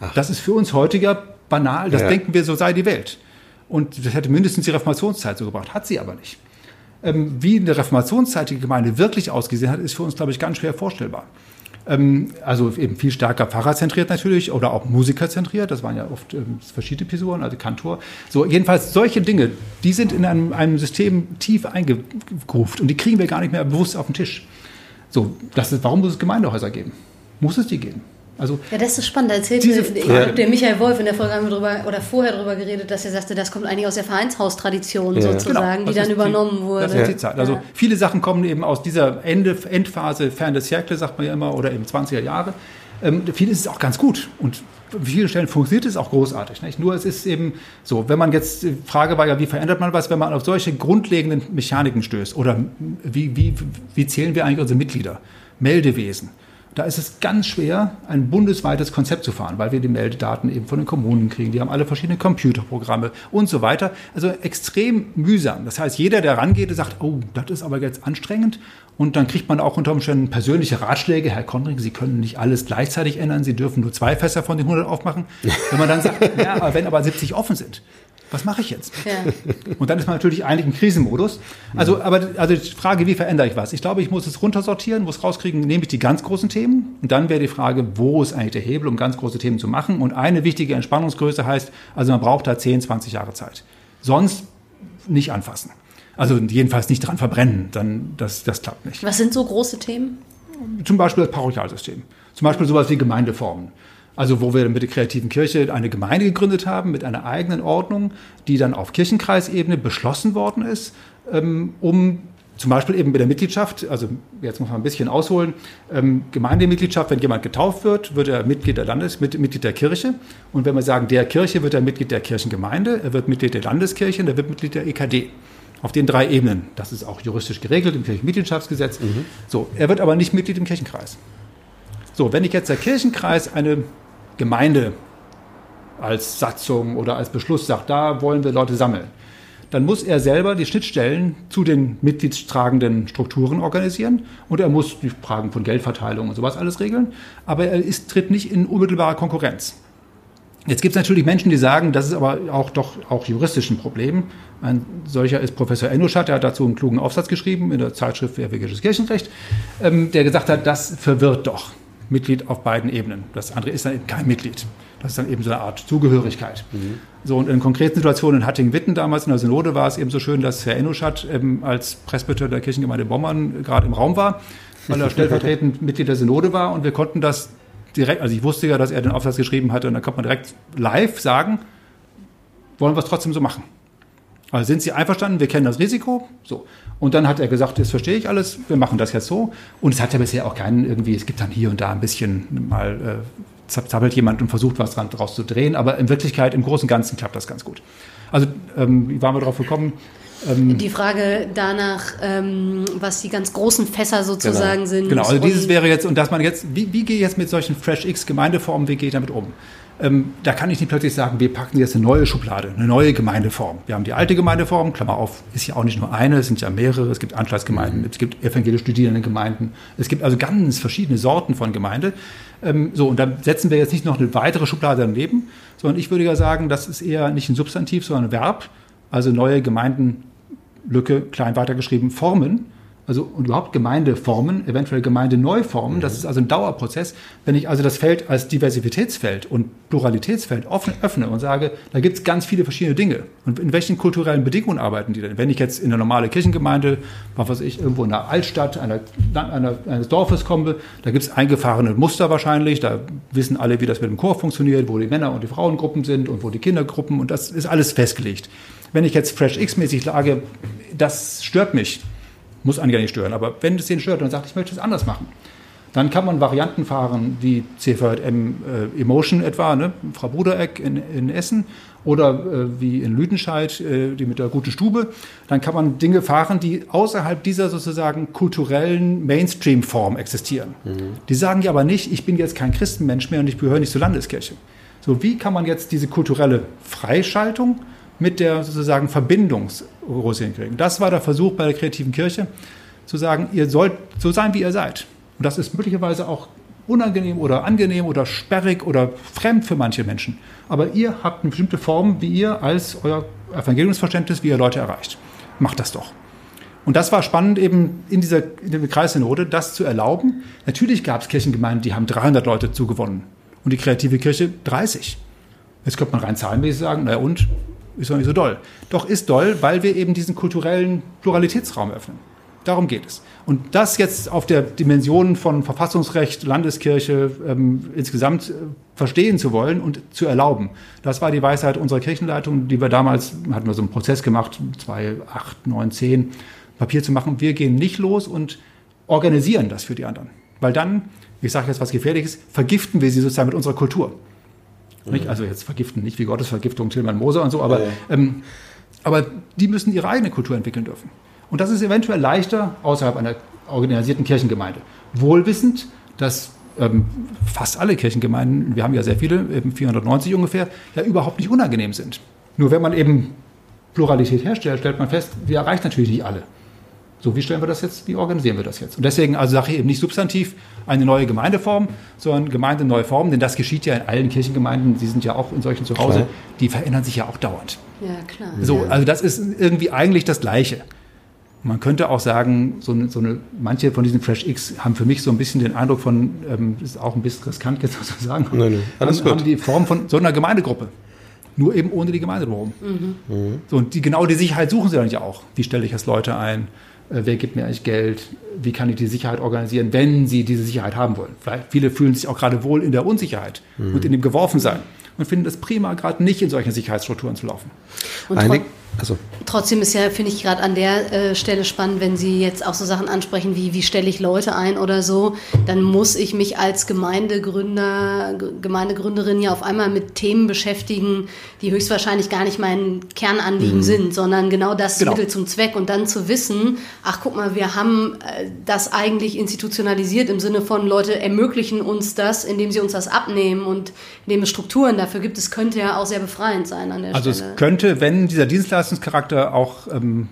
Ach. Das ist für uns heutiger banal, das ja. denken wir, so sei die Welt. Und das hätte mindestens die Reformationszeit so gebracht, hat sie aber nicht. Ähm, wie eine reformationszeitige Gemeinde wirklich ausgesehen hat, ist für uns, glaube ich, ganz schwer vorstellbar. Ähm, also eben viel stärker pfarrerzentriert natürlich oder auch musikerzentriert. Das waren ja oft ähm, verschiedene Episoden, also Kantor. So, jedenfalls solche Dinge, die sind in einem, einem System tief eingegruft und die kriegen wir gar nicht mehr bewusst auf den Tisch. So, das ist, warum muss es Gemeindehäuser geben? Muss es die geben? Also ja, das ist spannend. Da erzählt diese, ja. der Michael Wolf in der Folge haben wir drüber oder vorher darüber geredet, dass er sagte, das kommt eigentlich aus der Vereinshaustradition ja. sozusagen, genau. die dann übernommen die, wurde. Das ist die Zeit. Also viele Sachen kommen eben aus dieser Ende, Endphase, Fern des Cercle, sagt man ja immer, oder eben 20er Jahre. Ähm, vieles ist auch ganz gut und an vielen Stellen funktioniert es auch großartig. Nicht? Nur es ist eben so, wenn man jetzt, die Frage war ja, wie verändert man was, wenn man auf solche grundlegenden Mechaniken stößt? Oder wie, wie, wie zählen wir eigentlich unsere Mitglieder? Meldewesen. Da ist es ganz schwer, ein bundesweites Konzept zu fahren, weil wir die Meldedaten eben von den Kommunen kriegen. Die haben alle verschiedene Computerprogramme und so weiter. Also extrem mühsam. Das heißt, jeder, der rangeht, sagt, oh, das ist aber jetzt anstrengend. Und dann kriegt man auch unter Umständen persönliche Ratschläge. Herr Konring, Sie können nicht alles gleichzeitig ändern. Sie dürfen nur zwei Fässer von den 100 aufmachen. Wenn man dann sagt, ja, aber wenn aber 70 offen sind, was mache ich jetzt? Ja. Und dann ist man natürlich eigentlich im Krisenmodus. Also, aber also die Frage, wie verändere ich was? Ich glaube, ich muss es runtersortieren, muss rauskriegen, nehme ich die ganz großen Themen. Und dann wäre die Frage, wo ist eigentlich der Hebel, um ganz große Themen zu machen? Und eine wichtige Entspannungsgröße heißt, also man braucht da 10, 20 Jahre Zeit. Sonst nicht anfassen. Also jedenfalls nicht dran verbrennen, dann das, das klappt nicht. Was sind so große Themen? Zum Beispiel das Parochialsystem. Zum Beispiel sowas wie Gemeindeformen. Also wo wir mit der kreativen Kirche eine Gemeinde gegründet haben mit einer eigenen Ordnung, die dann auf Kirchenkreisebene beschlossen worden ist, ähm, um zum Beispiel eben mit der Mitgliedschaft, also jetzt muss man ein bisschen ausholen, ähm, Gemeindemitgliedschaft, wenn jemand getauft wird, wird er Mitglied der Landes, Mitglied der Kirche. Und wenn wir sagen, der Kirche, wird er Mitglied der Kirchengemeinde, er wird Mitglied der Landeskirche und er wird Mitglied der EKD. Auf den drei Ebenen. Das ist auch juristisch geregelt im Kirchenmitgliedschaftsgesetz. Mhm. So, er wird aber nicht Mitglied im Kirchenkreis. So, wenn ich jetzt der Kirchenkreis eine Gemeinde als Satzung oder als Beschluss sagt, da wollen wir Leute sammeln, dann muss er selber die Schnittstellen zu den mitgliedstragenden Strukturen organisieren und er muss die Fragen von Geldverteilung und sowas alles regeln, aber er ist, tritt nicht in unmittelbare Konkurrenz. Jetzt gibt es natürlich Menschen, die sagen, das ist aber auch doch auch juristisch ein Problem. Ein solcher ist Professor Ennuschat, der hat dazu einen klugen Aufsatz geschrieben in der Zeitschrift für evangelisches Kirchenrecht, ähm, der gesagt hat, das verwirrt doch. Mitglied auf beiden Ebenen. Das andere ist dann eben kein Mitglied. Das ist dann eben so eine Art Zugehörigkeit. Mhm. So, und in konkreten Situationen in Hattingen-Witten damals in der Synode war es eben so schön, dass Herr Enuschat ähm, als Presbyter der Kirchengemeinde Bommern gerade im Raum war. weil er stellvertretend Mitglied der Synode war und wir konnten das direkt, also ich wusste ja, dass er den Aufsatz geschrieben hatte und dann konnte man direkt live sagen, wollen wir es trotzdem so machen. Also sind Sie einverstanden? Wir kennen das Risiko. So. Und dann hat er gesagt, das verstehe ich alles, wir machen das jetzt so. Und es hat ja bisher auch keinen irgendwie, es gibt dann hier und da ein bisschen mal äh, zappelt jemand und versucht was dran draus zu drehen, aber in Wirklichkeit im Großen und Ganzen klappt das ganz gut. Also ähm, wie waren wir darauf gekommen? Ähm, die Frage danach, ähm, was die ganz großen Fässer sozusagen genau. sind. Genau, also dieses wäre jetzt, und dass man jetzt, wie, wie gehe ich jetzt mit solchen Fresh X Gemeindeformen, wie gehe ich damit um? Ähm, da kann ich nicht plötzlich sagen, wir packen jetzt eine neue Schublade, eine neue Gemeindeform. Wir haben die alte Gemeindeform, Klammer auf, ist ja auch nicht nur eine, es sind ja mehrere, es gibt Anschlussgemeinden, mhm. es gibt evangelisch studierende Gemeinden, es gibt also ganz verschiedene Sorten von Gemeinde. Ähm, so, und dann setzen wir jetzt nicht noch eine weitere Schublade daneben, sondern ich würde ja sagen, das ist eher nicht ein Substantiv, sondern ein Verb, also neue Gemeinden, Lücke, klein weitergeschrieben, formen also und überhaupt Gemeindeformen, eventuell Gemeindeneuformen. Mhm. Das ist also ein Dauerprozess. Wenn ich also das Feld als Diversitätsfeld und Pluralitätsfeld offen, öffne und sage, da gibt es ganz viele verschiedene Dinge. Und in welchen kulturellen Bedingungen arbeiten die denn? Wenn ich jetzt in eine normale Kirchengemeinde, was weiß ich, irgendwo in einer Altstadt, einer, einer, eines Dorfes komme, da gibt es eingefahrene Muster wahrscheinlich. Da wissen alle, wie das mit dem Chor funktioniert, wo die Männer- und die Frauengruppen sind und wo die Kindergruppen und das ist alles festgelegt. Wenn ich jetzt Fresh X-mäßig sage, das stört mich, muss eigentlich nicht stören. Aber wenn es den stört und sagt, ich möchte es anders machen, dann kann man Varianten fahren, wie CVM äh, Emotion etwa, ne? Frau Brudereck in, in Essen oder äh, wie in Lüdenscheid, äh, die mit der guten Stube. Dann kann man Dinge fahren, die außerhalb dieser sozusagen kulturellen Mainstream-Form existieren. Mhm. Die sagen ja aber nicht, ich bin jetzt kein Christenmensch mehr und ich gehöre nicht zur Landeskirche. So, wie kann man jetzt diese kulturelle Freischaltung mit der sozusagen Verbindungsrose hinkriegen. Das war der Versuch bei der kreativen Kirche, zu sagen, ihr sollt so sein, wie ihr seid. Und das ist möglicherweise auch unangenehm oder angenehm oder sperrig oder fremd für manche Menschen. Aber ihr habt eine bestimmte Form, wie ihr als euer Evangeliumsverständnis, wie ihr Leute erreicht. Macht das doch. Und das war spannend, eben in dieser in der Kreissynode das zu erlauben. Natürlich gab es Kirchengemeinden, die haben 300 Leute zugewonnen und die kreative Kirche 30. Jetzt könnte man rein zahlenmäßig sagen, naja und, ist doch nicht so doll. Doch ist doll, weil wir eben diesen kulturellen Pluralitätsraum öffnen. Darum geht es. Und das jetzt auf der Dimension von Verfassungsrecht, Landeskirche ähm, insgesamt äh, verstehen zu wollen und zu erlauben, das war die Weisheit unserer Kirchenleitung, die wir damals, hatten wir so einen Prozess gemacht, 2008, 9, 10, Papier zu machen. Wir gehen nicht los und organisieren das für die anderen. Weil dann, ich sage jetzt was Gefährliches, vergiften wir sie sozusagen mit unserer Kultur. Nicht? Also jetzt vergiften, nicht wie Gottesvergiftung, Tilman Moser und so, aber, ja. ähm, aber die müssen ihre eigene Kultur entwickeln dürfen. Und das ist eventuell leichter außerhalb einer organisierten Kirchengemeinde. Wohlwissend, dass ähm, fast alle Kirchengemeinden, wir haben ja sehr viele, eben 490 ungefähr, ja überhaupt nicht unangenehm sind. Nur wenn man eben Pluralität herstellt, stellt man fest, wir erreichen natürlich nicht alle. So, wie stellen wir das jetzt, wie organisieren wir das jetzt? Und deswegen also sage ich eben nicht substantiv eine neue Gemeindeform, sondern Gemeinde neue Form, denn das geschieht ja in allen Kirchengemeinden, Sie sind ja auch in solchen zu Hause, die verändern sich ja auch dauernd. Ja, klar. So, ja. also das ist irgendwie eigentlich das Gleiche. Man könnte auch sagen, so eine, so eine, manche von diesen Fresh X haben für mich so ein bisschen den Eindruck von, ähm, ist auch ein bisschen riskant jetzt zu sagen, nein, nein. Alles haben, haben die Form von so einer Gemeindegruppe. Nur eben ohne die Gemeinde drumherum. Mhm. Mhm. So, und die, genau die Sicherheit suchen sie dann ja auch. Wie stelle ich jetzt Leute ein? Äh, wer gibt mir eigentlich Geld, wie kann ich die Sicherheit organisieren, wenn sie diese Sicherheit haben wollen. Vielleicht viele fühlen sich auch gerade wohl in der Unsicherheit mhm. und in dem Geworfensein und finden es prima, gerade nicht in solchen Sicherheitsstrukturen zu laufen. Und Einig also. Trotzdem ist ja, finde ich, gerade an der äh, Stelle spannend, wenn Sie jetzt auch so Sachen ansprechen wie, wie stelle ich Leute ein oder so, dann muss ich mich als Gemeindegründer, Gemeindegründerin ja auf einmal mit Themen beschäftigen, die höchstwahrscheinlich gar nicht mein Kernanliegen mhm. sind, sondern genau das genau. Mittel zum Zweck und dann zu wissen, ach guck mal, wir haben äh, das eigentlich institutionalisiert im Sinne von Leute ermöglichen uns das, indem sie uns das abnehmen und indem es Strukturen dafür gibt, es könnte ja auch sehr befreiend sein an der also Stelle. Also es könnte, wenn dieser Dienstleister Dienstleistungscharakter auch ähm,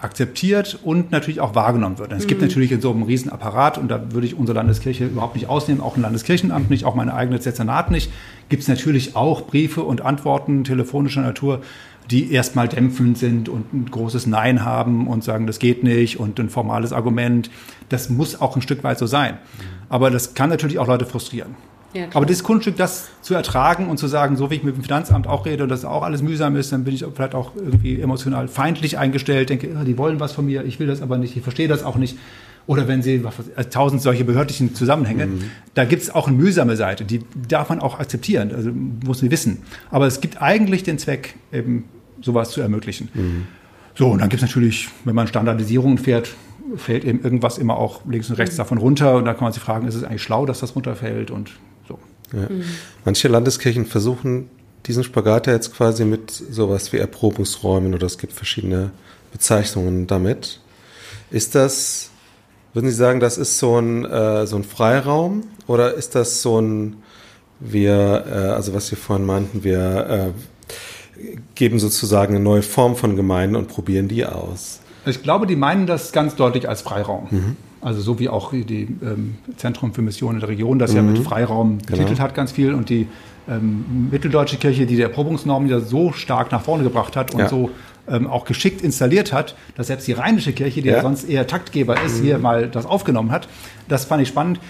akzeptiert und natürlich auch wahrgenommen wird. Es mhm. gibt natürlich in so einem Riesenapparat, und da würde ich unsere Landeskirche überhaupt nicht ausnehmen, auch ein Landeskirchenamt nicht, auch meine eigene Dezernat nicht, gibt es natürlich auch Briefe und Antworten telefonischer Natur, die erstmal dämpfend sind und ein großes Nein haben und sagen, das geht nicht und ein formales Argument. Das muss auch ein Stück weit so sein. Mhm. Aber das kann natürlich auch Leute frustrieren. Ja, Aber das Kunststück, das zu ertragen und zu sagen, so wie ich mit dem Finanzamt auch rede und das auch alles mühsam ist, dann bin ich vielleicht auch irgendwie emotional feindlich eingestellt, denke, die wollen was von mir, ich will das aber nicht, ich verstehe das auch nicht. Oder wenn Sie was, ich, tausend solche behördlichen Zusammenhänge, mhm. da gibt es auch eine mühsame Seite, die darf man auch akzeptieren, also muss man wissen. Aber es gibt eigentlich den Zweck, eben sowas zu ermöglichen. Mhm. So, und dann gibt es natürlich, wenn man Standardisierungen fährt, fällt eben irgendwas immer auch links und rechts mhm. davon runter. Und da kann man sich fragen, ist es eigentlich schlau, dass das runterfällt und. Ja. Mhm. Manche Landeskirchen versuchen diesen Spagat ja jetzt quasi mit sowas wie Erprobungsräumen oder es gibt verschiedene Bezeichnungen damit. Ist das, würden Sie sagen, das ist so ein, äh, so ein Freiraum oder ist das so ein, wir, äh, also was Sie vorhin meinten, wir äh, geben sozusagen eine neue Form von Gemeinden und probieren die aus. Ich glaube, die meinen das ganz deutlich als Freiraum. Mhm. Also so wie auch die ähm, Zentrum für Missionen der Region das mhm. ja mit Freiraum betitelt genau. hat ganz viel und die ähm, mitteldeutsche Kirche, die der Erprobungsnorm ja so stark nach vorne gebracht hat und ja. so ähm, auch geschickt installiert hat, dass selbst die rheinische Kirche, die ja, ja sonst eher Taktgeber ist, mhm. hier mal das aufgenommen hat. Das fand ich spannend.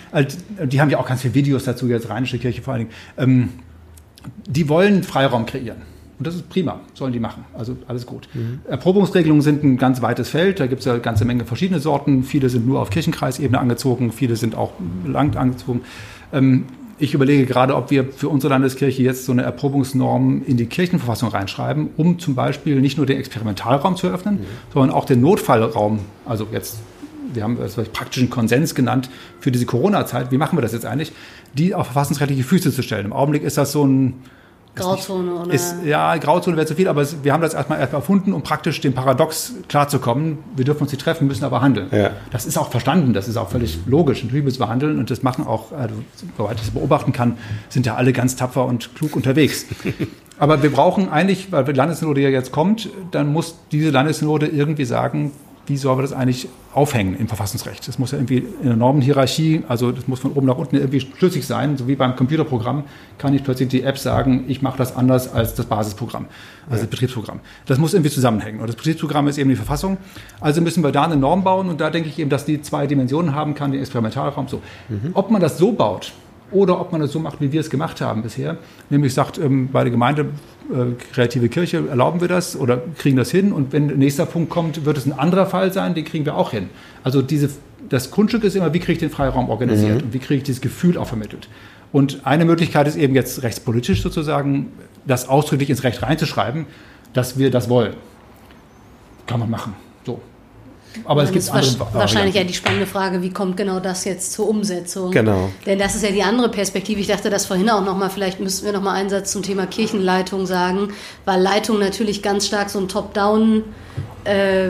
Die haben ja auch ganz viele Videos dazu, jetzt rheinische Kirche vor allen Dingen. Ähm, die wollen Freiraum kreieren. Und das ist prima, sollen die machen. Also alles gut. Mhm. Erprobungsregelungen sind ein ganz weites Feld. Da gibt es ja eine ganze Menge verschiedene Sorten. Viele sind nur auf Kirchenkreisebene angezogen, viele sind auch lang angezogen. Ähm, ich überlege gerade, ob wir für unsere Landeskirche jetzt so eine Erprobungsnorm in die Kirchenverfassung reinschreiben, um zum Beispiel nicht nur den Experimentalraum zu öffnen, mhm. sondern auch den Notfallraum, also jetzt wir haben das praktischen Konsens genannt für diese Corona-Zeit. Wie machen wir das jetzt eigentlich? Die auf verfassungsrechtliche Füße zu stellen. Im Augenblick ist das so ein Grauzone, oder? Ist, ja, Grauzone wäre zu viel, aber wir haben das erstmal erfunden, um praktisch dem Paradox klarzukommen. Wir dürfen uns nicht treffen, müssen aber handeln. Ja. Das ist auch verstanden, das ist auch völlig logisch. Natürlich müssen wir handeln und das machen auch, also, soweit ich es beobachten kann, sind ja alle ganz tapfer und klug unterwegs. aber wir brauchen eigentlich, weil die Landesnode ja jetzt kommt, dann muss diese Landesnode irgendwie sagen, wie sollen wir das eigentlich aufhängen im Verfassungsrecht? Das muss ja irgendwie in der Normenhierarchie, also das muss von oben nach unten irgendwie schlüssig sein. So wie beim Computerprogramm kann ich plötzlich die App sagen, ich mache das anders als das Basisprogramm, also das Betriebsprogramm. Das muss irgendwie zusammenhängen. Und das Betriebsprogramm ist eben die Verfassung. Also müssen wir da eine Norm bauen und da denke ich eben, dass die zwei Dimensionen haben kann, den Experimentalraum so. Mhm. Ob man das so baut, oder ob man es so macht, wie wir es gemacht haben bisher. Nämlich sagt, ähm, bei der Gemeinde äh, kreative Kirche erlauben wir das oder kriegen das hin und wenn der nächste Punkt kommt, wird es ein anderer Fall sein, den kriegen wir auch hin. Also diese, das Grundstück ist immer, wie kriege ich den Freiraum organisiert mhm. und wie kriege ich dieses Gefühl auch vermittelt. Und eine Möglichkeit ist eben jetzt rechtspolitisch sozusagen, das ausdrücklich ins Recht reinzuschreiben, dass wir das wollen. Kann man machen. So. Aber es gibt andere wahrscheinlich ja die spannende Frage, wie kommt genau das jetzt zur Umsetzung? Genau. Denn das ist ja die andere Perspektive. Ich dachte das vorhin auch nochmal, vielleicht müssten wir nochmal einen Satz zum Thema Kirchenleitung sagen, weil Leitung natürlich ganz stark so ein Top-Down, äh,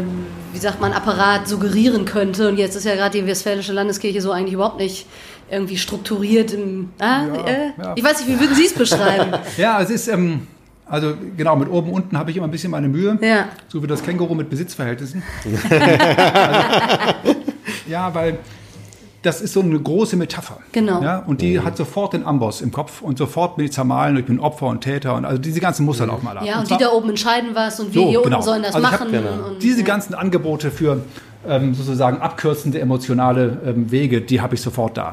wie sagt man, Apparat suggerieren könnte. Und jetzt ist ja gerade die Westfälische Landeskirche so eigentlich überhaupt nicht irgendwie strukturiert. Im, ah, ja, äh, ja. Ich weiß nicht, wie würden Sie es beschreiben? ja, es ist... Ähm also genau, mit oben unten habe ich immer ein bisschen meine Mühe. Ja. So wie das Känguru mit Besitzverhältnissen. also, ja, weil das ist so eine große Metapher. Genau. Ja, und die mhm. hat sofort den Amboss im Kopf und sofort bin ich zermahlen, ich bin Opfer und Täter und also diese ganzen Muster laufen mal ab. Ja, und, und die da oben entscheiden was und wir so, hier genau. unten sollen das also machen. Genau. Und, diese ja. ganzen Angebote für ähm, sozusagen abkürzende emotionale ähm, Wege, die habe ich sofort da.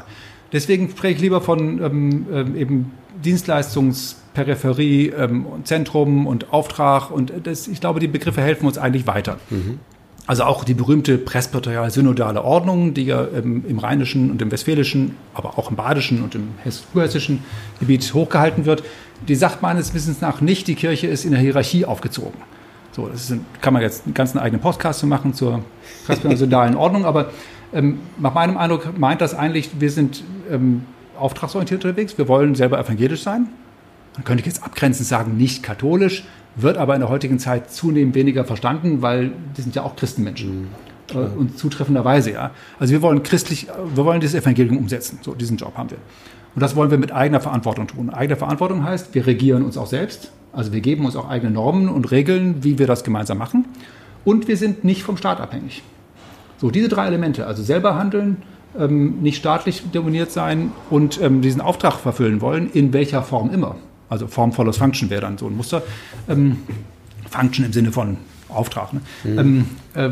Deswegen spreche ich lieber von ähm, ähm eben Dienstleistungs- Peripherie, ähm, Zentrum und Auftrag. Und das, ich glaube, die Begriffe helfen uns eigentlich weiter. Mhm. Also auch die berühmte presbyterial-synodale Ordnung, die ja ähm, im rheinischen und im westfälischen, aber auch im badischen und im hessischen Gebiet hochgehalten wird, die sagt meines Wissens nach nicht, die Kirche ist in der Hierarchie aufgezogen. So, das ist, kann man jetzt einen ganzen eigenen Podcast zu machen zur presbyterial-synodalen Ordnung, aber ähm, nach meinem Eindruck meint das eigentlich, wir sind ähm, auftragsorientiert unterwegs, wir wollen selber evangelisch sein, man könnte jetzt abgrenzend sagen, nicht katholisch, wird aber in der heutigen Zeit zunehmend weniger verstanden, weil die sind ja auch Christenmenschen. Mhm. Äh, und zutreffenderweise, ja. Also wir wollen christlich, wir wollen dieses Evangelium umsetzen. So, diesen Job haben wir. Und das wollen wir mit eigener Verantwortung tun. Eigene Verantwortung heißt, wir regieren uns auch selbst. Also wir geben uns auch eigene Normen und Regeln, wie wir das gemeinsam machen. Und wir sind nicht vom Staat abhängig. So, diese drei Elemente, also selber handeln, ähm, nicht staatlich dominiert sein und ähm, diesen Auftrag verfüllen wollen, in welcher Form immer. Also Form follows Function wäre dann so ein Muster. Ähm, Function im Sinne von Auftrag. Ne? Mhm. Ähm, äh,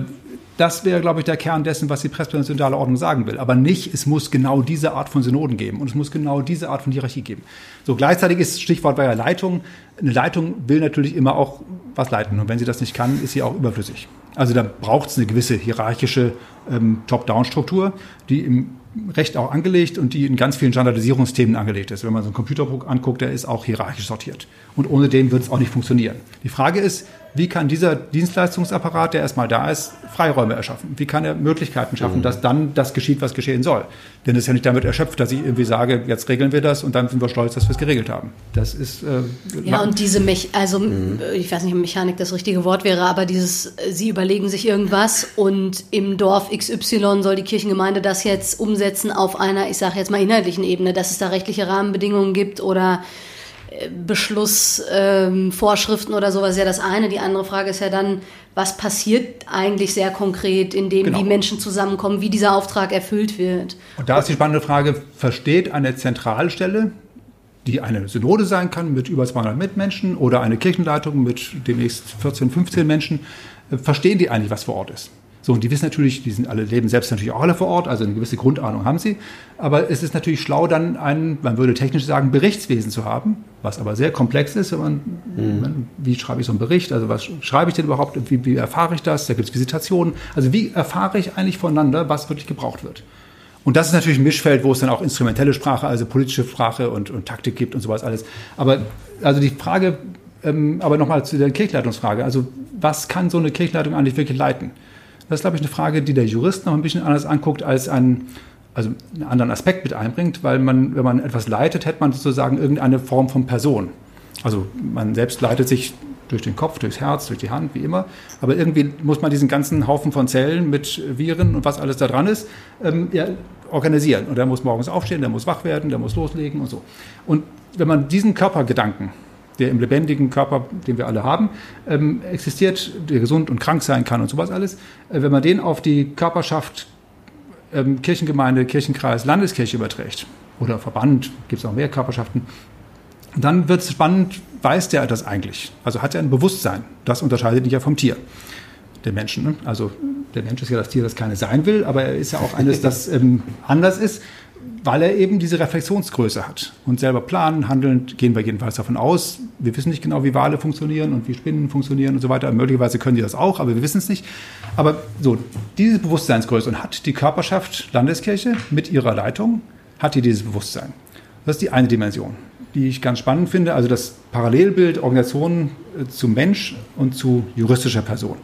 das wäre, glaube ich, der Kern dessen, was die Presbyteriale Ordnung sagen will. Aber nicht, es muss genau diese Art von Synoden geben und es muss genau diese Art von Hierarchie geben. So gleichzeitig ist Stichwort bei der Leitung. Eine Leitung will natürlich immer auch was leiten und wenn sie das nicht kann, ist sie auch überflüssig. Also da braucht es eine gewisse hierarchische ähm, Top-Down-Struktur, die im Recht auch angelegt und die in ganz vielen Standardisierungsthemen angelegt ist. Wenn man so einen Computerdruck anguckt, der ist auch hierarchisch sortiert. Und ohne den wird es auch nicht funktionieren. Die Frage ist, wie kann dieser Dienstleistungsapparat, der erstmal da ist, Freiräume erschaffen? Wie kann er Möglichkeiten schaffen, mhm. dass dann das geschieht, was geschehen soll? Denn es ist ja nicht damit erschöpft, dass ich irgendwie sage, jetzt regeln wir das und dann sind wir stolz, dass wir es geregelt haben. Das ist. Äh, ja, und diese, Mech also, mhm. ich weiß nicht, ob Mechanik das richtige Wort wäre, aber dieses, Sie überlegen sich irgendwas und im Dorf XY soll die Kirchengemeinde das jetzt umsetzen auf einer, ich sage jetzt mal, inhaltlichen Ebene, dass es da rechtliche Rahmenbedingungen gibt oder Beschlussvorschriften ähm, oder sowas ist ja das eine. Die andere Frage ist ja dann, was passiert eigentlich sehr konkret, indem genau. die Menschen zusammenkommen, wie dieser Auftrag erfüllt wird. Und da ist die spannende Frage, versteht eine Zentralstelle, die eine Synode sein kann mit über 200 Mitmenschen oder eine Kirchenleitung mit demnächst 14, 15 Menschen, äh, verstehen die eigentlich, was vor Ort ist? So, und die wissen natürlich, die sind alle, leben selbst natürlich auch alle vor Ort, also eine gewisse Grundahnung haben sie. Aber es ist natürlich schlau, dann ein, man würde technisch sagen, Berichtswesen zu haben, was aber sehr komplex ist. Wenn man, mhm. wie schreibe ich so einen Bericht? Also was schreibe ich denn überhaupt? Wie, wie erfahre ich das? Da gibt es Visitationen. Also wie erfahre ich eigentlich voneinander, was wirklich gebraucht wird? Und das ist natürlich ein Mischfeld, wo es dann auch instrumentelle Sprache, also politische Sprache und, und Taktik gibt und sowas alles. Aber also die Frage, ähm, aber nochmal zu der Kirchleitungsfrage. Also was kann so eine Kirchleitung eigentlich wirklich leiten? Das ist, glaube ich, eine Frage, die der Jurist noch ein bisschen anders anguckt als ein, also einen anderen Aspekt mit einbringt, weil man, wenn man etwas leitet, hätte man sozusagen irgendeine Form von Person. Also man selbst leitet sich durch den Kopf, durchs Herz, durch die Hand, wie immer. Aber irgendwie muss man diesen ganzen Haufen von Zellen mit Viren und was alles da dran ist, ähm, ja, organisieren. Und der muss morgens aufstehen, der muss wach werden, der muss loslegen und so. Und wenn man diesen Körpergedanken der im lebendigen Körper, den wir alle haben, ähm, existiert, der gesund und krank sein kann und sowas alles. Äh, wenn man den auf die Körperschaft ähm, Kirchengemeinde, Kirchenkreis, Landeskirche überträgt oder Verband, gibt es auch mehr Körperschaften, dann wird es spannend, weiß der das eigentlich? Also hat er ein Bewusstsein? Das unterscheidet ihn ja vom Tier, der Menschen. Ne? Also der Mensch ist ja das Tier, das keine sein will, aber er ist ja auch eines, das ähm, anders ist weil er eben diese Reflexionsgröße hat. Und selber planen, handeln, gehen wir jedenfalls davon aus. Wir wissen nicht genau, wie Wale funktionieren und wie Spinnen funktionieren und so weiter. Möglicherweise können die das auch, aber wir wissen es nicht. Aber so, diese Bewusstseinsgröße und hat die Körperschaft Landeskirche mit ihrer Leitung, hat die dieses Bewusstsein. Das ist die eine Dimension, die ich ganz spannend finde. Also das Parallelbild Organisation äh, zu Mensch und zu juristischer Person.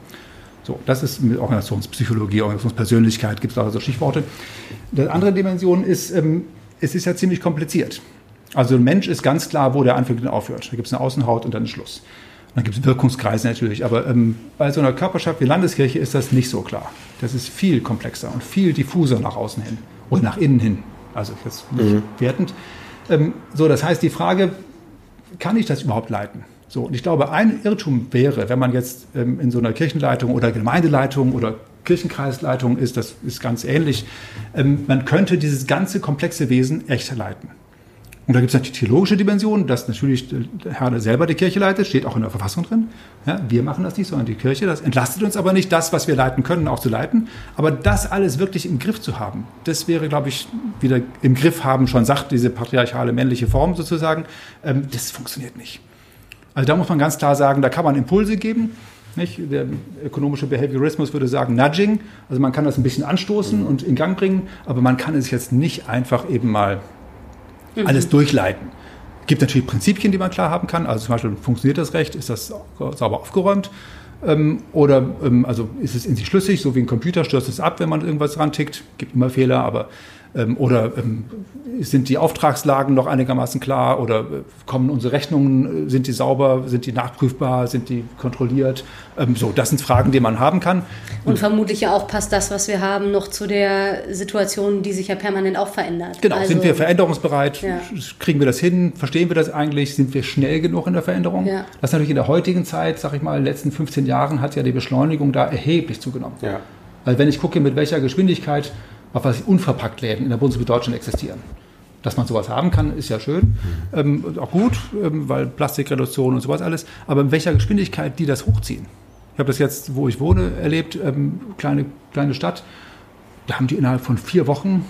So, das ist mit Organisationspsychologie, Organisationspersönlichkeit, gibt es da so Stichworte. Die andere Dimension ist, ähm, es ist ja ziemlich kompliziert. Also ein Mensch ist ganz klar, wo der anfängt und aufhört. Da gibt es eine Außenhaut und dann einen Schluss. Dann gibt es Wirkungskreise natürlich, aber ähm, bei so einer Körperschaft wie Landeskirche ist das nicht so klar. Das ist viel komplexer und viel diffuser nach außen hin und nach innen hin. Also jetzt nicht mhm. wertend. Ähm, so, das heißt, die Frage, kann ich das überhaupt leiten? So, und ich glaube, ein Irrtum wäre, wenn man jetzt ähm, in so einer Kirchenleitung oder Gemeindeleitung oder Kirchenkreisleitung ist, das ist ganz ähnlich, ähm, man könnte dieses ganze komplexe Wesen echt leiten. Und da gibt es natürlich theologische Dimensionen, dass natürlich der Herr selber die Kirche leitet, steht auch in der Verfassung drin. Ja, wir machen das nicht, sondern die Kirche. Das entlastet uns aber nicht, das, was wir leiten können, auch zu leiten. Aber das alles wirklich im Griff zu haben, das wäre, glaube ich, wieder im Griff haben, schon sagt diese patriarchale männliche Form sozusagen, ähm, das funktioniert nicht. Also da muss man ganz klar sagen, da kann man Impulse geben. Nicht? Der ökonomische Behaviorismus würde sagen Nudging. Also man kann das ein bisschen anstoßen und in Gang bringen, aber man kann es jetzt nicht einfach eben mal mhm. alles durchleiten. Es gibt natürlich Prinzipien, die man klar haben kann. Also zum Beispiel funktioniert das Recht, ist das sauber aufgeräumt? Ähm, oder ähm, also ist es in sich schlüssig, so wie ein Computer stürzt es ab, wenn man irgendwas rantickt. Gibt immer Fehler, aber oder ähm, sind die Auftragslagen noch einigermaßen klar? Oder äh, kommen unsere Rechnungen, äh, sind die sauber, sind die nachprüfbar, sind die kontrolliert? Ähm, so, das sind Fragen, die man haben kann. Und, Und vermutlich ja auch passt das, was wir haben, noch zu der Situation, die sich ja permanent auch verändert. Genau, also, sind wir veränderungsbereit? Ja. Kriegen wir das hin? Verstehen wir das eigentlich? Sind wir schnell genug in der Veränderung? Ja. Das ist natürlich in der heutigen Zeit, sag ich mal, in den letzten 15 Jahren hat ja die Beschleunigung da erheblich zugenommen. Ja. Weil wenn ich gucke, mit welcher Geschwindigkeit auf was unverpackt Läden in der Bundesrepublik Deutschland existieren. Dass man sowas haben kann, ist ja schön, ähm, auch gut, ähm, weil Plastikreduktion und sowas alles. Aber in welcher Geschwindigkeit die das hochziehen? Ich habe das jetzt, wo ich wohne, erlebt, ähm, kleine, kleine Stadt. Da haben die innerhalb von vier Wochen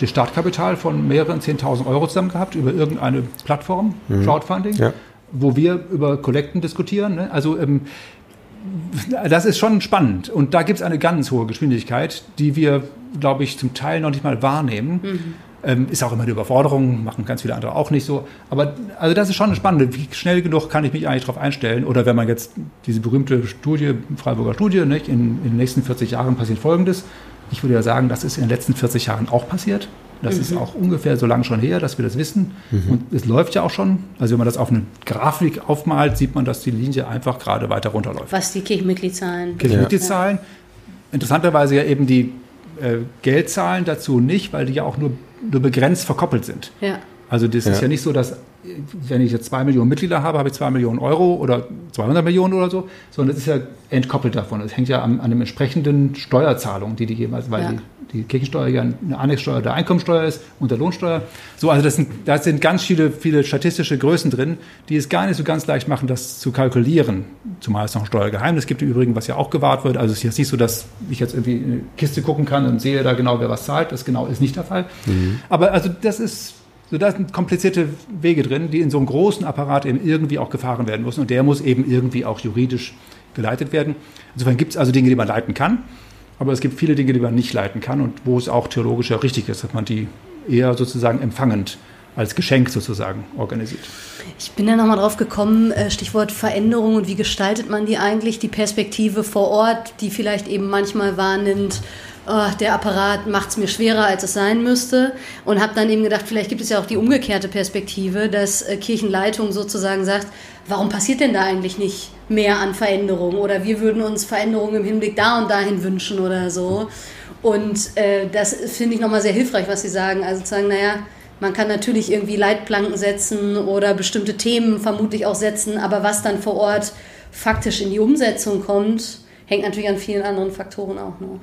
das Startkapital von mehreren 10.000 Euro zusammen gehabt über irgendeine Plattform, mhm. Crowdfunding, ja. wo wir über Kollekten diskutieren. Ne? Also ähm, das ist schon spannend. Und da gibt es eine ganz hohe Geschwindigkeit, die wir, glaube ich, zum Teil noch nicht mal wahrnehmen. Mhm. Ähm, ist auch immer eine Überforderung, machen ganz viele andere auch nicht so. Aber also das ist schon spannend. Wie schnell genug kann ich mich eigentlich darauf einstellen? Oder wenn man jetzt diese berühmte Studie, Freiburger Studie, nicht, in, in den nächsten 40 Jahren passiert Folgendes. Ich würde ja sagen, das ist in den letzten 40 Jahren auch passiert. Das mhm. ist auch ungefähr so lange schon her, dass wir das wissen. Mhm. Und es läuft ja auch schon. Also wenn man das auf eine Grafik aufmalt, sieht man, dass die Linie einfach gerade weiter runterläuft. Was die Kirchenmitgliedszahlen. Kirchenmitgliedszahlen. Ja. Interessanterweise ja eben die äh, Geldzahlen dazu nicht, weil die ja auch nur nur begrenzt verkoppelt sind. Ja. Also das ja. ist ja nicht so, dass wenn ich jetzt zwei Millionen Mitglieder habe, habe ich zwei Millionen Euro oder 200 Millionen oder so, sondern es ist ja entkoppelt davon. Es hängt ja an, an den entsprechenden Steuerzahlungen, die die also weil ja. die, die, Kirchensteuer ja eine Annexsteuer der Einkommensteuer ist und der Lohnsteuer. So, also das sind, da sind ganz viele, viele statistische Größen drin, die es gar nicht so ganz leicht machen, das zu kalkulieren. Zumal es noch ein Steuergeheimnis gibt im Übrigen, was ja auch gewahrt wird. Also es ist jetzt nicht so, dass ich jetzt irgendwie in eine Kiste gucken kann und sehe da genau, wer was zahlt. Das genau ist nicht der Fall. Mhm. Aber also das ist so, da sind komplizierte Wege drin, die in so einem großen Apparat eben irgendwie auch gefahren werden müssen. Und der muss eben irgendwie auch juridisch geleitet werden. Insofern gibt es also Dinge, die man leiten kann. Aber es gibt viele Dinge, die man nicht leiten kann und wo es auch theologisch ja richtig ist, dass man die eher sozusagen empfangend als Geschenk sozusagen organisiert. Ich bin ja nochmal drauf gekommen, äh, Stichwort Veränderung und wie gestaltet man die eigentlich, die Perspektive vor Ort, die vielleicht eben manchmal wahrnimmt, oh, der Apparat macht es mir schwerer, als es sein müsste. Und habe dann eben gedacht, vielleicht gibt es ja auch die umgekehrte Perspektive, dass äh, Kirchenleitung sozusagen sagt, warum passiert denn da eigentlich nicht mehr an Veränderungen? Oder wir würden uns Veränderungen im Hinblick da und dahin wünschen oder so. Und äh, das finde ich nochmal sehr hilfreich, was Sie sagen. Also zu sagen, naja, man kann natürlich irgendwie Leitplanken setzen oder bestimmte Themen vermutlich auch setzen, aber was dann vor Ort faktisch in die Umsetzung kommt, hängt natürlich an vielen anderen Faktoren auch noch.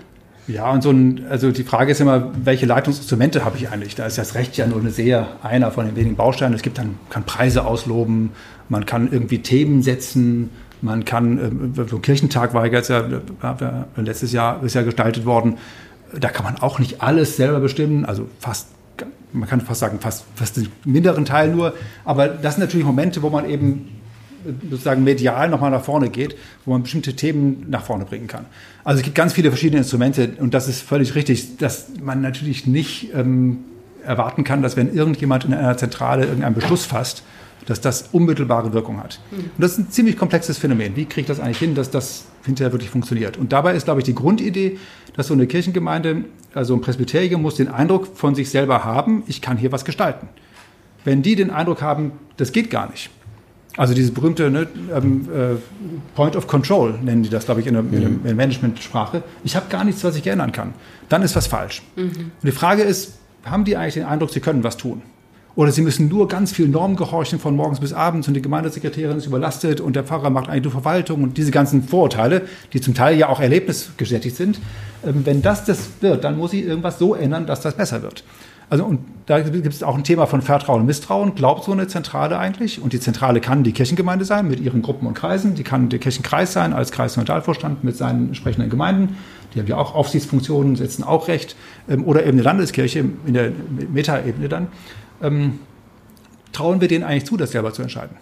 Ja, und so ein, also die Frage ist immer, welche Leitungsinstrumente habe ich eigentlich? Da ist das Recht ja nur eine sehr, einer von den wenigen Bausteinen. Es gibt dann, kann Preise ausloben, man kann irgendwie Themen setzen, man kann, äh, so ein Kirchentag war jetzt ja, letztes Jahr ist ja gestaltet worden, da kann man auch nicht alles selber bestimmen, also fast, man kann fast sagen, fast, fast den minderen Teil nur, aber das sind natürlich Momente, wo man eben sozusagen medial nochmal nach vorne geht, wo man bestimmte Themen nach vorne bringen kann. Also es gibt ganz viele verschiedene Instrumente und das ist völlig richtig, dass man natürlich nicht ähm, erwarten kann, dass wenn irgendjemand in einer Zentrale irgendeinen Beschluss fasst, dass das unmittelbare Wirkung hat. Mhm. Und das ist ein ziemlich komplexes Phänomen. Wie kriege ich das eigentlich hin, dass das hinterher wirklich funktioniert? Und dabei ist, glaube ich, die Grundidee, dass so eine Kirchengemeinde, also ein Presbyterium muss den Eindruck von sich selber haben, ich kann hier was gestalten. Wenn die den Eindruck haben, das geht gar nicht, also diese berühmte ne, ähm, äh, Point of Control nennen die das, glaube ich, in der, mhm. in der Managementsprache. Ich habe gar nichts, was ich ändern kann. Dann ist was falsch. Mhm. Und die Frage ist, haben die eigentlich den Eindruck, sie können was tun? Oder sie müssen nur ganz viel Normen gehorchen von morgens bis abends und die Gemeindesekretärin ist überlastet und der Pfarrer macht eigentlich nur Verwaltung und diese ganzen Vorurteile, die zum Teil ja auch erlebnisgesättigt sind. Ähm, wenn das das wird, dann muss ich irgendwas so ändern, dass das besser wird. Also und da gibt es auch ein Thema von Vertrauen und Misstrauen. Glaubt so eine Zentrale eigentlich? Und die Zentrale kann die Kirchengemeinde sein mit ihren Gruppen und Kreisen. Die kann der Kirchenkreis sein als Kreiszentralvorstand mit seinen entsprechenden Gemeinden. Die haben ja auch Aufsichtsfunktionen, setzen auch Recht. Ähm, oder eben eine Landeskirche in der Metaebene dann. Ähm, trauen wir denen eigentlich zu, das selber zu entscheiden?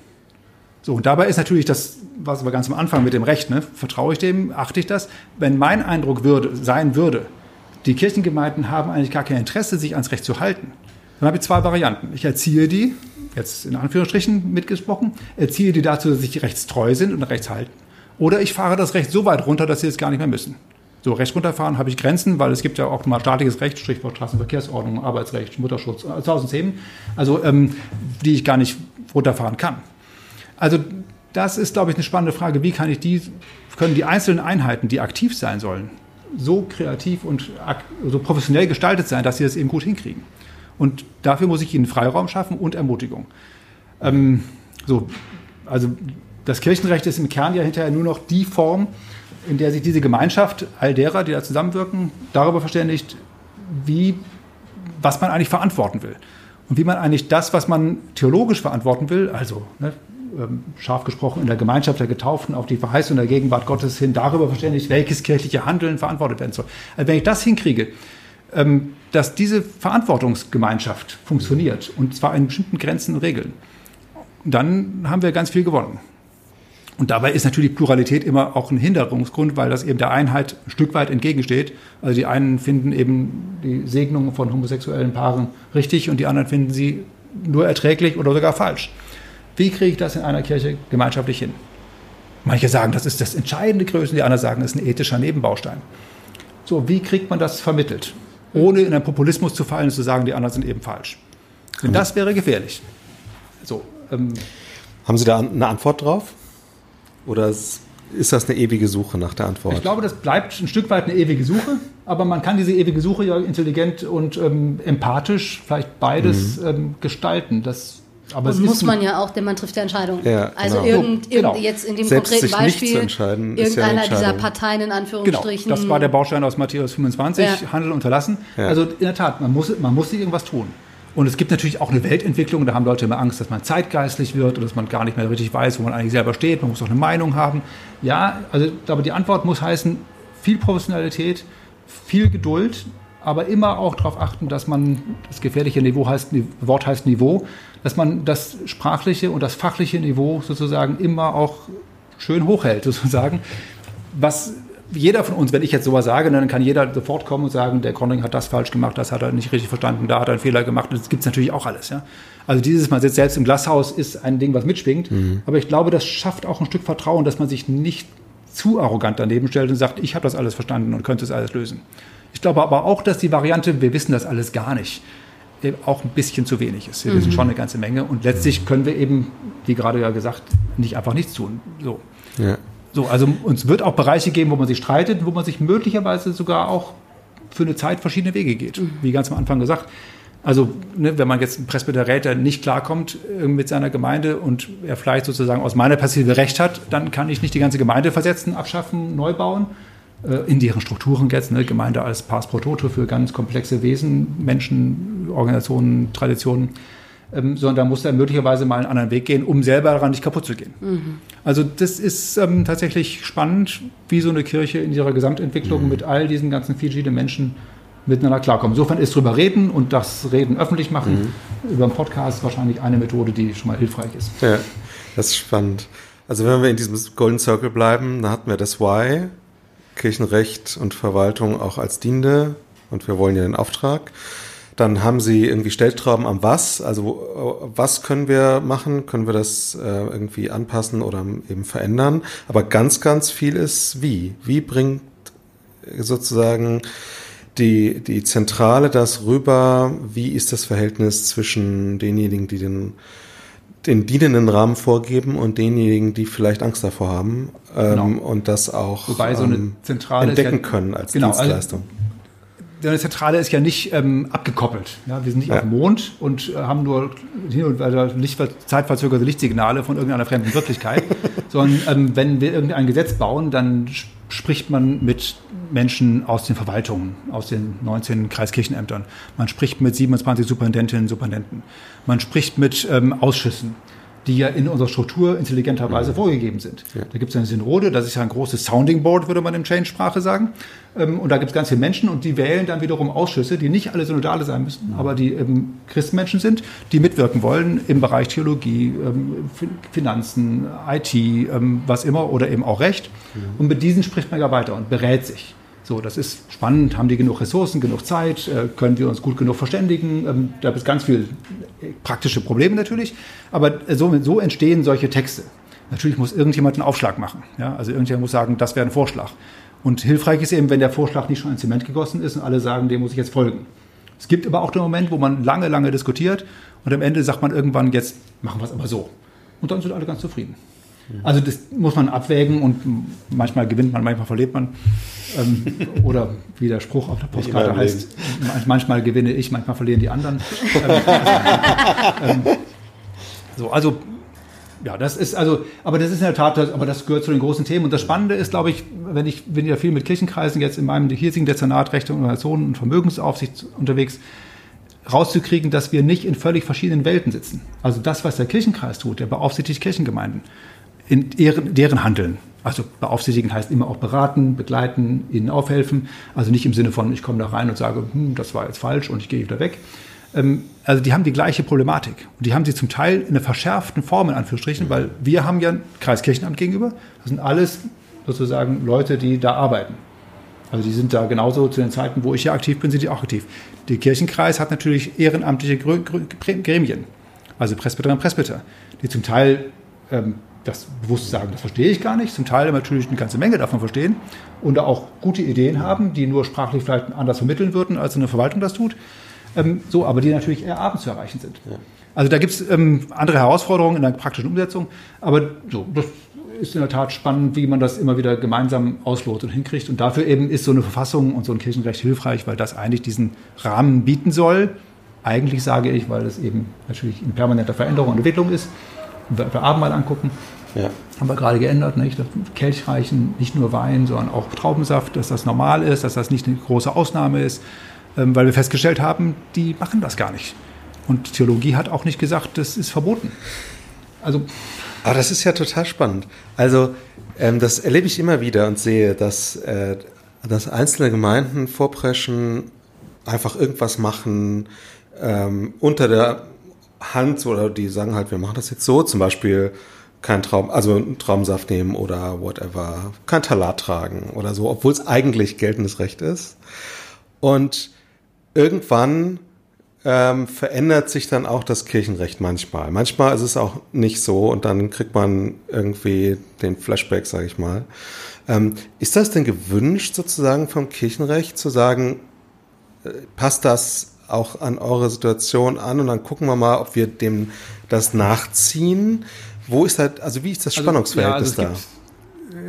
So, und dabei ist natürlich das, was wir ganz am Anfang mit dem Recht, ne? vertraue ich dem, achte ich das? Wenn mein Eindruck würde, sein würde, die Kirchengemeinden haben eigentlich gar kein Interesse, sich ans Recht zu halten. Dann habe ich zwei Varianten. Ich erziehe die, jetzt in Anführungsstrichen mitgesprochen, erziehe die dazu, dass sie rechtstreu sind und rechts halten. Oder ich fahre das Recht so weit runter, dass sie es gar nicht mehr müssen. So, Recht runterfahren habe ich Grenzen, weil es gibt ja auch mal staatliches Recht, Stichwort Straßenverkehrsordnung, Arbeitsrecht, Mutterschutz, tausend Themen, also ähm, die ich gar nicht runterfahren kann. Also das ist, glaube ich, eine spannende Frage. Wie kann ich die, können die einzelnen Einheiten, die aktiv sein sollen, so kreativ und so professionell gestaltet sein, dass sie das eben gut hinkriegen. Und dafür muss ich ihnen Freiraum schaffen und Ermutigung. Ähm, so, also das Kirchenrecht ist im Kern ja hinterher nur noch die Form, in der sich diese Gemeinschaft all derer, die da zusammenwirken, darüber verständigt, wie, was man eigentlich verantworten will. Und wie man eigentlich das, was man theologisch verantworten will, also ne, scharf gesprochen in der Gemeinschaft der Getauften auf die Verheißung der Gegenwart Gottes hin darüber verständigt, welches kirchliche Handeln verantwortet werden soll. Also wenn ich das hinkriege, ähm, dass diese Verantwortungsgemeinschaft funktioniert und zwar in bestimmten Grenzen und Regeln, dann haben wir ganz viel gewonnen. Und dabei ist natürlich Pluralität immer auch ein Hinderungsgrund, weil das eben der Einheit ein Stück weit entgegensteht. Also die einen finden eben die Segnung von homosexuellen Paaren richtig und die anderen finden sie nur erträglich oder sogar falsch. Wie kriege ich das in einer Kirche gemeinschaftlich hin? Manche sagen, das ist das entscheidende Größen, die anderen sagen, das ist ein ethischer Nebenbaustein. So, wie kriegt man das vermittelt? Ohne in einen Populismus zu fallen und zu sagen, die anderen sind eben falsch. Denn das wäre gefährlich. So, ähm, Haben Sie da eine Antwort drauf? Oder ist das eine ewige Suche nach der Antwort? Ich glaube, das bleibt ein Stück weit eine ewige Suche, aber man kann diese ewige Suche ja intelligent und ähm, empathisch vielleicht beides mhm. ähm, gestalten. Das aber und muss man ja auch, denn man trifft ja Entscheidungen. Ja, also genau. irgend, irgend, genau. jetzt in dem Selbst konkreten Beispiel, irgendeiner ja dieser Parteien in Anführungsstrichen. Genau, das war der Baustein aus Matthäus 25, ja. Handel unterlassen. Ja. Also in der Tat, man muss, man muss sich irgendwas tun. Und es gibt natürlich auch eine Weltentwicklung, da haben Leute immer Angst, dass man zeitgeistlich wird oder dass man gar nicht mehr richtig weiß, wo man eigentlich selber steht. Man muss auch eine Meinung haben. Ja, also, aber die Antwort muss heißen, viel Professionalität, viel Geduld, aber immer auch darauf achten, dass man, das gefährliche Niveau heißt, Wort heißt Niveau, dass man das sprachliche und das fachliche Niveau sozusagen immer auch schön hochhält, sozusagen. Was jeder von uns, wenn ich jetzt sowas sage, dann kann jeder sofort kommen und sagen, der Conning hat das falsch gemacht, das hat er nicht richtig verstanden, da hat er einen Fehler gemacht. Das gibt es natürlich auch alles. Ja? Also dieses Mal sitzt selbst im Glashaus ist ein Ding, was mitschwingt. Mhm. Aber ich glaube, das schafft auch ein Stück Vertrauen, dass man sich nicht zu arrogant daneben stellt und sagt, ich habe das alles verstanden und könnte es alles lösen. Ich glaube aber auch, dass die Variante, wir wissen das alles gar nicht, auch ein bisschen zu wenig ist. Wir mhm. wissen schon eine ganze Menge und letztlich können wir eben, wie gerade ja gesagt, nicht einfach nichts tun. So. Ja. So, also uns wird auch Bereiche geben, wo man sich streitet, wo man sich möglicherweise sogar auch für eine Zeit verschiedene Wege geht. Mhm. Wie ganz am Anfang gesagt. Also, ne, wenn man jetzt ein Presbyterät, nicht klarkommt äh, mit seiner Gemeinde und er vielleicht sozusagen aus meiner Perspektive Recht hat, dann kann ich nicht die ganze Gemeinde versetzen, abschaffen, neu bauen, in deren Strukturen jetzt, ne, Gemeinde als Pass pro Toto für ganz komplexe Wesen, Menschen, Organisationen, Traditionen, ähm, sondern da muss er möglicherweise mal einen anderen Weg gehen, um selber daran nicht kaputt zu gehen. Mhm. Also das ist ähm, tatsächlich spannend, wie so eine Kirche in ihrer Gesamtentwicklung mhm. mit all diesen ganzen verschiedenen Menschen miteinander klarkommen. Insofern ist drüber reden und das Reden öffentlich machen mhm. über einen Podcast wahrscheinlich eine Methode, die schon mal hilfreich ist. Ja, das ist spannend. Also wenn wir in diesem Golden Circle bleiben, dann hatten wir das Why, Kirchenrecht und Verwaltung auch als Dienende und wir wollen ja den Auftrag. Dann haben sie irgendwie Stellschrauben am Was, also was können wir machen, können wir das äh, irgendwie anpassen oder eben verändern. Aber ganz, ganz viel ist wie. Wie bringt sozusagen die, die Zentrale das rüber, wie ist das Verhältnis zwischen denjenigen, die den den dienenden Rahmen vorgeben und denjenigen, die vielleicht Angst davor haben ähm, genau. und das auch Wobei so eine ähm, Zentrale entdecken ja, können als genau, also Dienstleistung. Also, eine Zentrale ist ja nicht ähm, abgekoppelt. Ja? Wir sind nicht ja. auf dem Mond und äh, haben nur hin und wieder Licht, zeitverzögerte Lichtsignale von irgendeiner fremden Wirklichkeit, sondern ähm, wenn wir irgendein Gesetz bauen, dann spricht man mit Menschen aus den Verwaltungen, aus den 19 Kreiskirchenämtern. Man spricht mit 27 Superintendentinnen und Superintendenten. Man spricht mit ähm, Ausschüssen, die ja in unserer Struktur intelligenterweise mhm. vorgegeben sind. Ja. Da gibt es eine Synode, das ist ja ein großes Sounding Board, würde man im Change-Sprache sagen. Ähm, und da gibt es ganz viele Menschen und die wählen dann wiederum Ausschüsse, die nicht alle Synodale sein müssen, mhm. aber die eben Christenmenschen sind, die mitwirken wollen im Bereich Theologie, ähm, Finanzen, IT, ähm, was immer oder eben auch Recht. Mhm. Und mit diesen spricht man ja weiter und berät sich. So, das ist spannend. Haben die genug Ressourcen, genug Zeit? Äh, können wir uns gut genug verständigen? Ähm, da gibt es ganz viele praktische Probleme natürlich. Aber so, so entstehen solche Texte. Natürlich muss irgendjemand einen Aufschlag machen. Ja? Also irgendjemand muss sagen, das wäre ein Vorschlag. Und hilfreich ist eben, wenn der Vorschlag nicht schon in Zement gegossen ist und alle sagen, dem muss ich jetzt folgen. Es gibt aber auch den Moment, wo man lange, lange diskutiert und am Ende sagt man irgendwann, jetzt machen wir es aber so. Und dann sind alle ganz zufrieden. Also das muss man abwägen und manchmal gewinnt man, manchmal verliert man. Ähm, oder wie der Spruch auf der Postkarte heißt, manchmal gewinne ich, manchmal verlieren die anderen. ähm, so, also ja, das ist also, aber das ist in der Tat, das, aber das gehört zu den großen Themen. Und das Spannende ist, glaube ich, wenn ich bin ja viel mit Kirchenkreisen jetzt in meinem hiesigen Dezernat Rechte und Organisationen und Vermögensaufsicht unterwegs, rauszukriegen, dass wir nicht in völlig verschiedenen Welten sitzen. Also das, was der Kirchenkreis tut, der beaufsichtigt Kirchengemeinden in deren, deren Handeln. Also beaufsichtigen heißt immer auch beraten, begleiten, ihnen aufhelfen. Also nicht im Sinne von, ich komme da rein und sage, hm, das war jetzt falsch und ich gehe wieder weg. ähm, also die haben die gleiche Problematik. Und die haben sie zum Teil in einer verschärften Form, in Anführungsstrichen, weil wir haben ja ein Kreiskirchenamt gegenüber. Das sind alles sozusagen Leute, die da arbeiten. Also die sind da genauso zu den Zeiten, wo ich hier aktiv bin, sind die auch aktiv. Der Kirchenkreis hat natürlich ehrenamtliche Gremien, also Presbyterinnen und Presbyter, die zum Teil ähm, das bewusst sagen, das verstehe ich gar nicht, zum Teil natürlich eine ganze Menge davon verstehen und auch gute Ideen haben, die nur sprachlich vielleicht anders vermitteln würden, als eine Verwaltung das tut. Ähm, so, aber die natürlich eher abends zu erreichen sind. Ja. Also da gibt es ähm, andere Herausforderungen in der praktischen Umsetzung, aber so, das ist in der Tat spannend, wie man das immer wieder gemeinsam auslotet und hinkriegt. Und dafür eben ist so eine Verfassung und so ein Kirchenrecht hilfreich, weil das eigentlich diesen Rahmen bieten soll. Eigentlich sage ich, weil es eben natürlich in permanenter Veränderung und Entwicklung ist. Wir Abendmahl angucken, ja. haben wir gerade geändert, nicht? Kelch reichen, nicht nur Wein, sondern auch Traubensaft, dass das normal ist, dass das nicht eine große Ausnahme ist, ähm, weil wir festgestellt haben, die machen das gar nicht. Und Theologie hat auch nicht gesagt, das ist verboten. Also aber das ist ja total spannend. Also ähm, das erlebe ich immer wieder und sehe, dass, äh, dass einzelne Gemeinden vorpreschen, einfach irgendwas machen ähm, unter der Hand oder die sagen halt, wir machen das jetzt so, zum Beispiel kein Traum, also Traumsaft nehmen oder whatever, kein Talat tragen oder so, obwohl es eigentlich geltendes Recht ist. Und irgendwann ähm, verändert sich dann auch das Kirchenrecht manchmal. Manchmal ist es auch nicht so und dann kriegt man irgendwie den Flashback, sage ich mal. Ähm, ist das denn gewünscht sozusagen vom Kirchenrecht zu sagen, äh, passt das auch an eure Situation an und dann gucken wir mal, ob wir dem das nachziehen? Wo ist halt, also wie ist das Spannungsverhältnis also, ja, also da?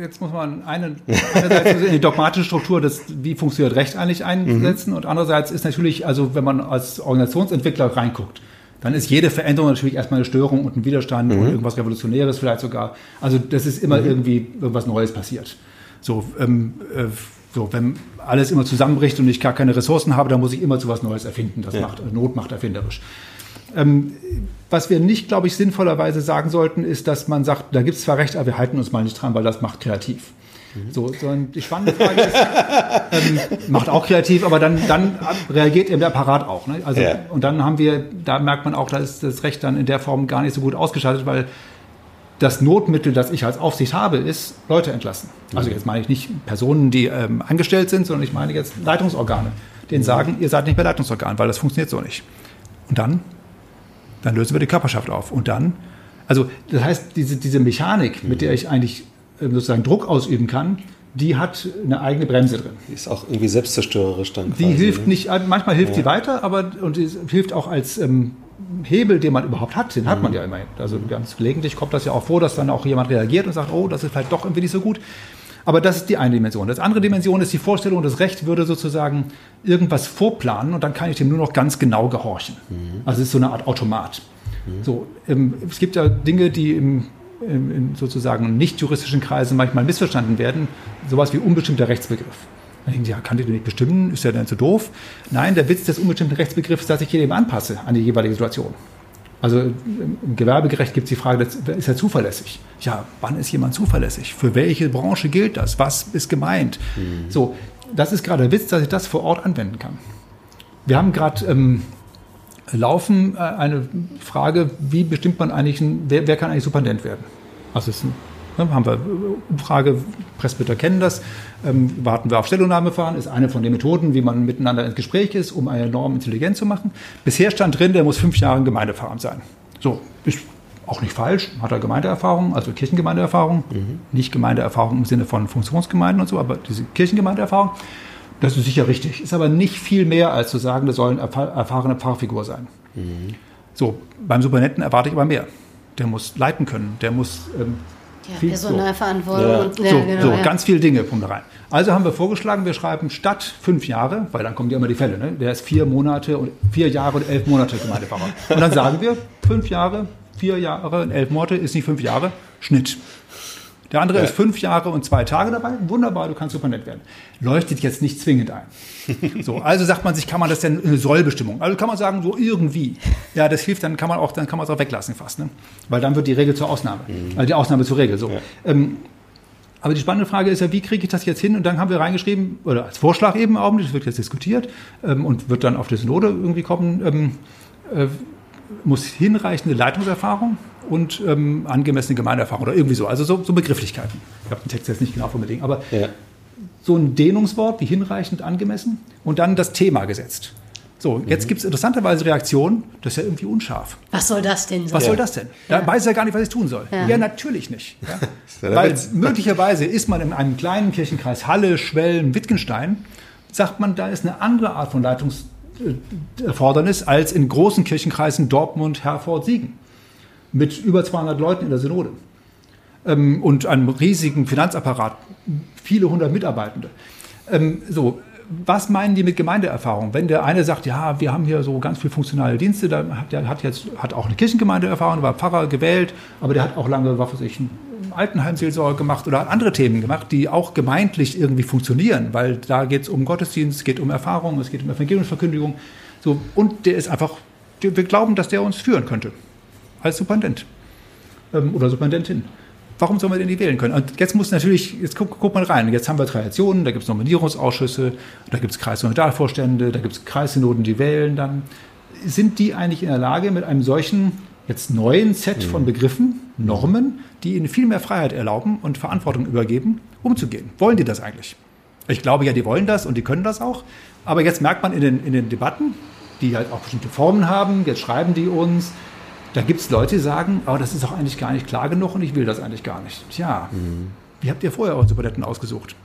jetzt muss man eine, einerseits in die dogmatische Struktur des, wie funktioniert Recht eigentlich einsetzen mhm. und andererseits ist natürlich, also wenn man als Organisationsentwickler reinguckt, dann ist jede Veränderung natürlich erstmal eine Störung und ein Widerstand mhm. und irgendwas Revolutionäres vielleicht sogar. Also das ist immer mhm. irgendwie irgendwas Neues passiert. So, ähm, äh, so, wenn alles immer zusammenbricht und ich gar keine Ressourcen habe, dann muss ich immer zu was Neues erfinden. Das ja. macht, Not macht erfinderisch. Ähm, was wir nicht, glaube ich, sinnvollerweise sagen sollten, ist, dass man sagt, da gibt es zwar Recht, aber wir halten uns mal nicht dran, weil das macht kreativ. Mhm. So, sondern die spannende Frage ist, ähm, macht auch kreativ, aber dann, dann reagiert eben der Apparat auch. Ne? Also, ja. Und dann haben wir, da merkt man auch, da ist das Recht dann in der Form gar nicht so gut ausgeschaltet, weil das Notmittel, das ich als Aufsicht habe, ist Leute entlassen. Also mhm. jetzt meine ich nicht Personen, die ähm, angestellt sind, sondern ich meine jetzt Leitungsorgane, denen sagen, ihr seid nicht mehr Leitungsorgan, weil das funktioniert so nicht. Und dann dann lösen wir die Körperschaft auf. Und dann, also das heißt, diese, diese Mechanik, mit der ich eigentlich ähm, sozusagen Druck ausüben kann, die hat eine eigene Bremse drin. Die ist auch irgendwie selbstzerstörerisch dann. Die quasi, hilft ne? nicht, äh, manchmal hilft ja. die weiter, aber und die hilft auch als ähm, Hebel, den man überhaupt hat, den hat man mhm. ja immerhin. Also ganz gelegentlich kommt das ja auch vor, dass dann auch jemand reagiert und sagt, oh, das ist vielleicht doch irgendwie nicht so gut. Aber das ist die eine Dimension. Das andere Dimension ist die Vorstellung, das Recht würde sozusagen irgendwas vorplanen und dann kann ich dem nur noch ganz genau gehorchen. Mhm. Also es ist so eine Art Automat. Mhm. So, ähm, es gibt ja Dinge, die im, in sozusagen nicht juristischen Kreisen manchmal missverstanden werden. Sowas wie unbestimmter Rechtsbegriff. Dann denken Sie, ja, kann die den nicht bestimmen? Ist ja dann zu doof? Nein, der Witz des unbestimmten Rechtsbegriffs ist, dass ich jedem anpasse an die jeweilige Situation. Also im Gewerbegerecht gibt es die Frage, ist er zuverlässig? Ja, wann ist jemand zuverlässig? Für welche Branche gilt das? Was ist gemeint? Mhm. So, das ist gerade der Witz, dass ich das vor Ort anwenden kann. Wir haben gerade ähm, laufen äh, eine Frage, wie bestimmt man eigentlich, ein, wer, wer kann eigentlich Superintendent werden? Also ist ein Ne, haben wir Umfrage, Presbyter kennen das. Ähm, warten wir auf Stellungnahmeverfahren, ist eine von den Methoden, wie man miteinander ins Gespräch ist, um eine Norm intelligent zu machen. Bisher stand drin, der muss fünf Jahre Gemeindepfarramt sein. So, ist auch nicht falsch, hat er Gemeindeerfahrung, also Kirchengemeindeerfahrung, mhm. nicht Gemeindeerfahrung im Sinne von Funktionsgemeinden und so, aber diese Kirchengemeindeerfahrung. Das ist sicher richtig. Ist aber nicht viel mehr, als zu sagen, das soll eine erfahrene Pfarrfigur sein. Mhm. So, beim Supernetten erwarte ich aber mehr. Der muss leiten können, der muss ähm, ja, viel, Personalverantwortung. So, ja, so, genau, so ja. ganz viele Dinge kommen da rein. Also haben wir vorgeschlagen, wir schreiben statt fünf Jahre, weil dann kommen ja immer die Fälle, ne? der ist vier Monate und vier Jahre und elf Monate Gemeindepfarrer. Und dann sagen wir, fünf Jahre, vier Jahre und elf Monate ist nicht fünf Jahre, Schnitt. Der andere ja. ist fünf Jahre und zwei Tage dabei. Wunderbar, du kannst super nett werden. Leuchtet jetzt nicht zwingend ein. So, also sagt man sich, kann man das denn eine Sollbestimmung? Also kann man sagen, so irgendwie. Ja, das hilft, dann kann man auch, dann kann man es auch weglassen fast, ne? Weil dann wird die Regel zur Ausnahme. Mhm. Also die Ausnahme zur Regel. So. Ja. Ähm, Aber die spannende Frage ist ja, wie kriege ich das jetzt hin? Und dann haben wir reingeschrieben, oder als Vorschlag eben auch, das wird jetzt diskutiert ähm, und wird dann auf die Synode irgendwie kommen, ähm, äh, muss hinreichende Leitungserfahrung und ähm, angemessene Gemeindeerfahrung oder irgendwie so. Also so, so Begrifflichkeiten. Ich habe den Text jetzt nicht genau formuliert, aber ja. so ein Dehnungswort wie hinreichend, angemessen und dann das Thema gesetzt. So, jetzt mhm. gibt es interessanterweise Reaktionen, das ist ja irgendwie unscharf. Was soll das denn sein? Was soll das denn? Da ja. weiß er gar nicht, was ich tun soll. Ja, ja natürlich nicht. Ja? Weil möglicherweise ist man in einem kleinen Kirchenkreis Halle, Schwellen, Wittgenstein, sagt man, da ist eine andere Art von Leitungserfordernis als in großen Kirchenkreisen Dortmund, Herford, Siegen. Mit über 200 Leuten in der Synode. Ähm, und einem riesigen Finanzapparat, viele hundert Mitarbeitende. Ähm, so, was meinen die mit Gemeindeerfahrung? Wenn der eine sagt, ja, wir haben hier so ganz viele funktionale Dienste, dann hat der hat jetzt hat auch eine Kirchengemeindeerfahrung, war Pfarrer gewählt, aber der hat auch lange, was weiß ich, Altenheimseelsorge gemacht oder hat andere Themen gemacht, die auch gemeintlich irgendwie funktionieren, weil da geht es um Gottesdienst, es geht um Erfahrung, es geht um Evangeliumsverkündigung. So, und der ist einfach, wir glauben, dass der uns führen könnte als Superintendent ähm, oder Superintendentin. Warum sollen wir denn die wählen können? Und jetzt muss natürlich, jetzt guck, guck mal rein, jetzt haben wir Traditionen, da gibt es Nominierungsausschüsse, da gibt es Kreis- und Regionalvorstände, da gibt es Kreissynoden, die wählen dann. Sind die eigentlich in der Lage, mit einem solchen jetzt neuen Set von mhm. Begriffen, Normen, die ihnen viel mehr Freiheit erlauben und Verantwortung übergeben, umzugehen? Wollen die das eigentlich? Ich glaube ja, die wollen das und die können das auch. Aber jetzt merkt man in den, in den Debatten, die halt auch bestimmte Formen haben, jetzt schreiben die uns, da gibt es Leute, die sagen, aber oh, das ist doch eigentlich gar nicht klar genug und ich will das eigentlich gar nicht. Tja, mhm. wie habt ihr vorher eure Supernetten ausgesucht?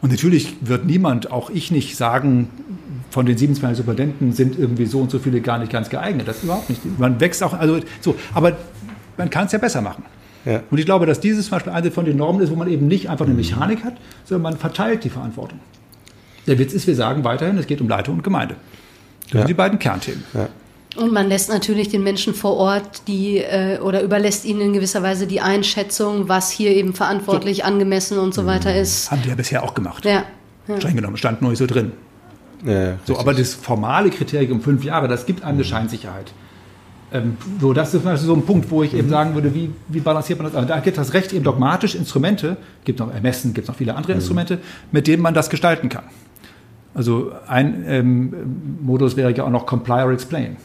Und natürlich wird niemand, auch ich nicht, sagen, von den 27 Superintendenten sind irgendwie so und so viele gar nicht ganz geeignet. Das ist überhaupt nicht. Man wächst auch, also so, aber man kann es ja besser machen. Ja. Und ich glaube, dass dieses zum Beispiel eine von den Normen ist, wo man eben nicht einfach eine Mechanik hat, sondern man verteilt die Verantwortung. Der Witz ist, wir sagen weiterhin, es geht um Leitung und Gemeinde. Das ja. sind die beiden Kernthemen. Ja. Und man lässt natürlich den Menschen vor Ort die äh, oder überlässt ihnen in gewisser Weise die Einschätzung, was hier eben verantwortlich, so. angemessen und so weiter ist. Haben die ja bisher auch gemacht. Ja. ja. Streng genommen, stand nur so drin. Ja, so, aber das formale Kriterium fünf Jahre, das gibt einem eine mhm. Scheinsicherheit. Ähm, so, das ist so ein Punkt, wo ich mhm. eben sagen würde, wie, wie balanciert man das? Also da gibt das Recht eben dogmatisch Instrumente, gibt noch Ermessen, gibt noch viele andere mhm. Instrumente, mit denen man das gestalten kann. Also ein ähm, Modus wäre ja auch noch Comply or Explain.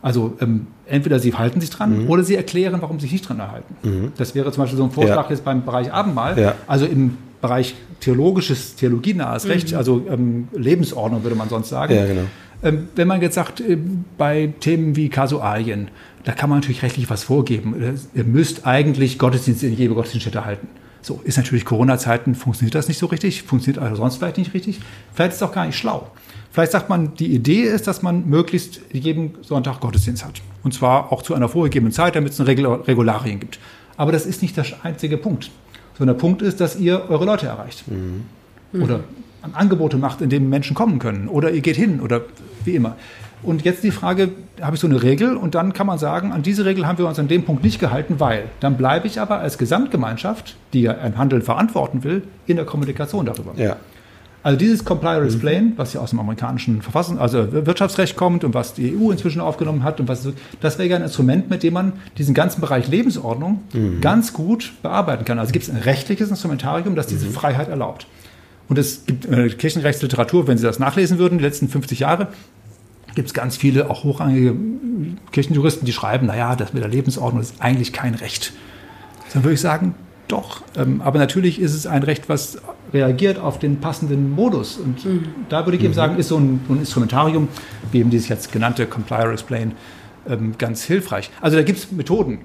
Also ähm, entweder sie halten sich dran mhm. oder sie erklären, warum sie sich nicht dran erhalten. Mhm. Das wäre zum Beispiel so ein Vorschlag ja. jetzt beim Bereich Abendmahl. Ja. Also im Bereich theologisches, theologienahes mhm. Recht, also ähm, Lebensordnung würde man sonst sagen. Ja, genau. ähm, wenn man jetzt sagt, äh, bei Themen wie Kasualien, da kann man natürlich rechtlich was vorgeben. Ihr müsst eigentlich Gottesdienste in jede Gottesdienststätte halten. So ist natürlich Corona-Zeiten, funktioniert das nicht so richtig, funktioniert also sonst vielleicht nicht richtig. Vielleicht ist es auch gar nicht schlau. Vielleicht sagt man, die Idee ist, dass man möglichst jeden Sonntag Gottesdienst hat. Und zwar auch zu einer vorgegebenen Zeit, damit es eine Regularien gibt. Aber das ist nicht der einzige Punkt. Sondern der Punkt ist, dass ihr eure Leute erreicht. Mhm. Oder Angebote macht, in denen Menschen kommen können. Oder ihr geht hin oder wie immer. Und jetzt die Frage, habe ich so eine Regel und dann kann man sagen, an diese Regel haben wir uns an dem Punkt nicht gehalten, weil dann bleibe ich aber als Gesamtgemeinschaft, die ja ein Handeln verantworten will, in der Kommunikation darüber. Ja. Also dieses Comply or Explain, was ja aus dem amerikanischen Verfassung, also Wirtschaftsrecht kommt und was die EU inzwischen aufgenommen hat und was das wäre ja ein Instrument, mit dem man diesen ganzen Bereich Lebensordnung mhm. ganz gut bearbeiten kann. Also gibt es ein rechtliches Instrumentarium, das diese mhm. Freiheit erlaubt. Und es gibt äh, Kirchenrechtsliteratur, wenn Sie das nachlesen würden, die letzten 50 Jahre, gibt es ganz viele, auch hochrangige Kirchenjuristen, die schreiben, naja, das mit der Lebensordnung ist eigentlich kein Recht. Dann würde ich sagen, doch. Ähm, aber natürlich ist es ein Recht, was reagiert auf den passenden Modus. Und mhm. da würde ich eben mhm. sagen, ist so ein, ein, Instrumentarium, wie eben dieses jetzt genannte Comply or Explain, ähm, ganz hilfreich. Also da gibt es Methoden.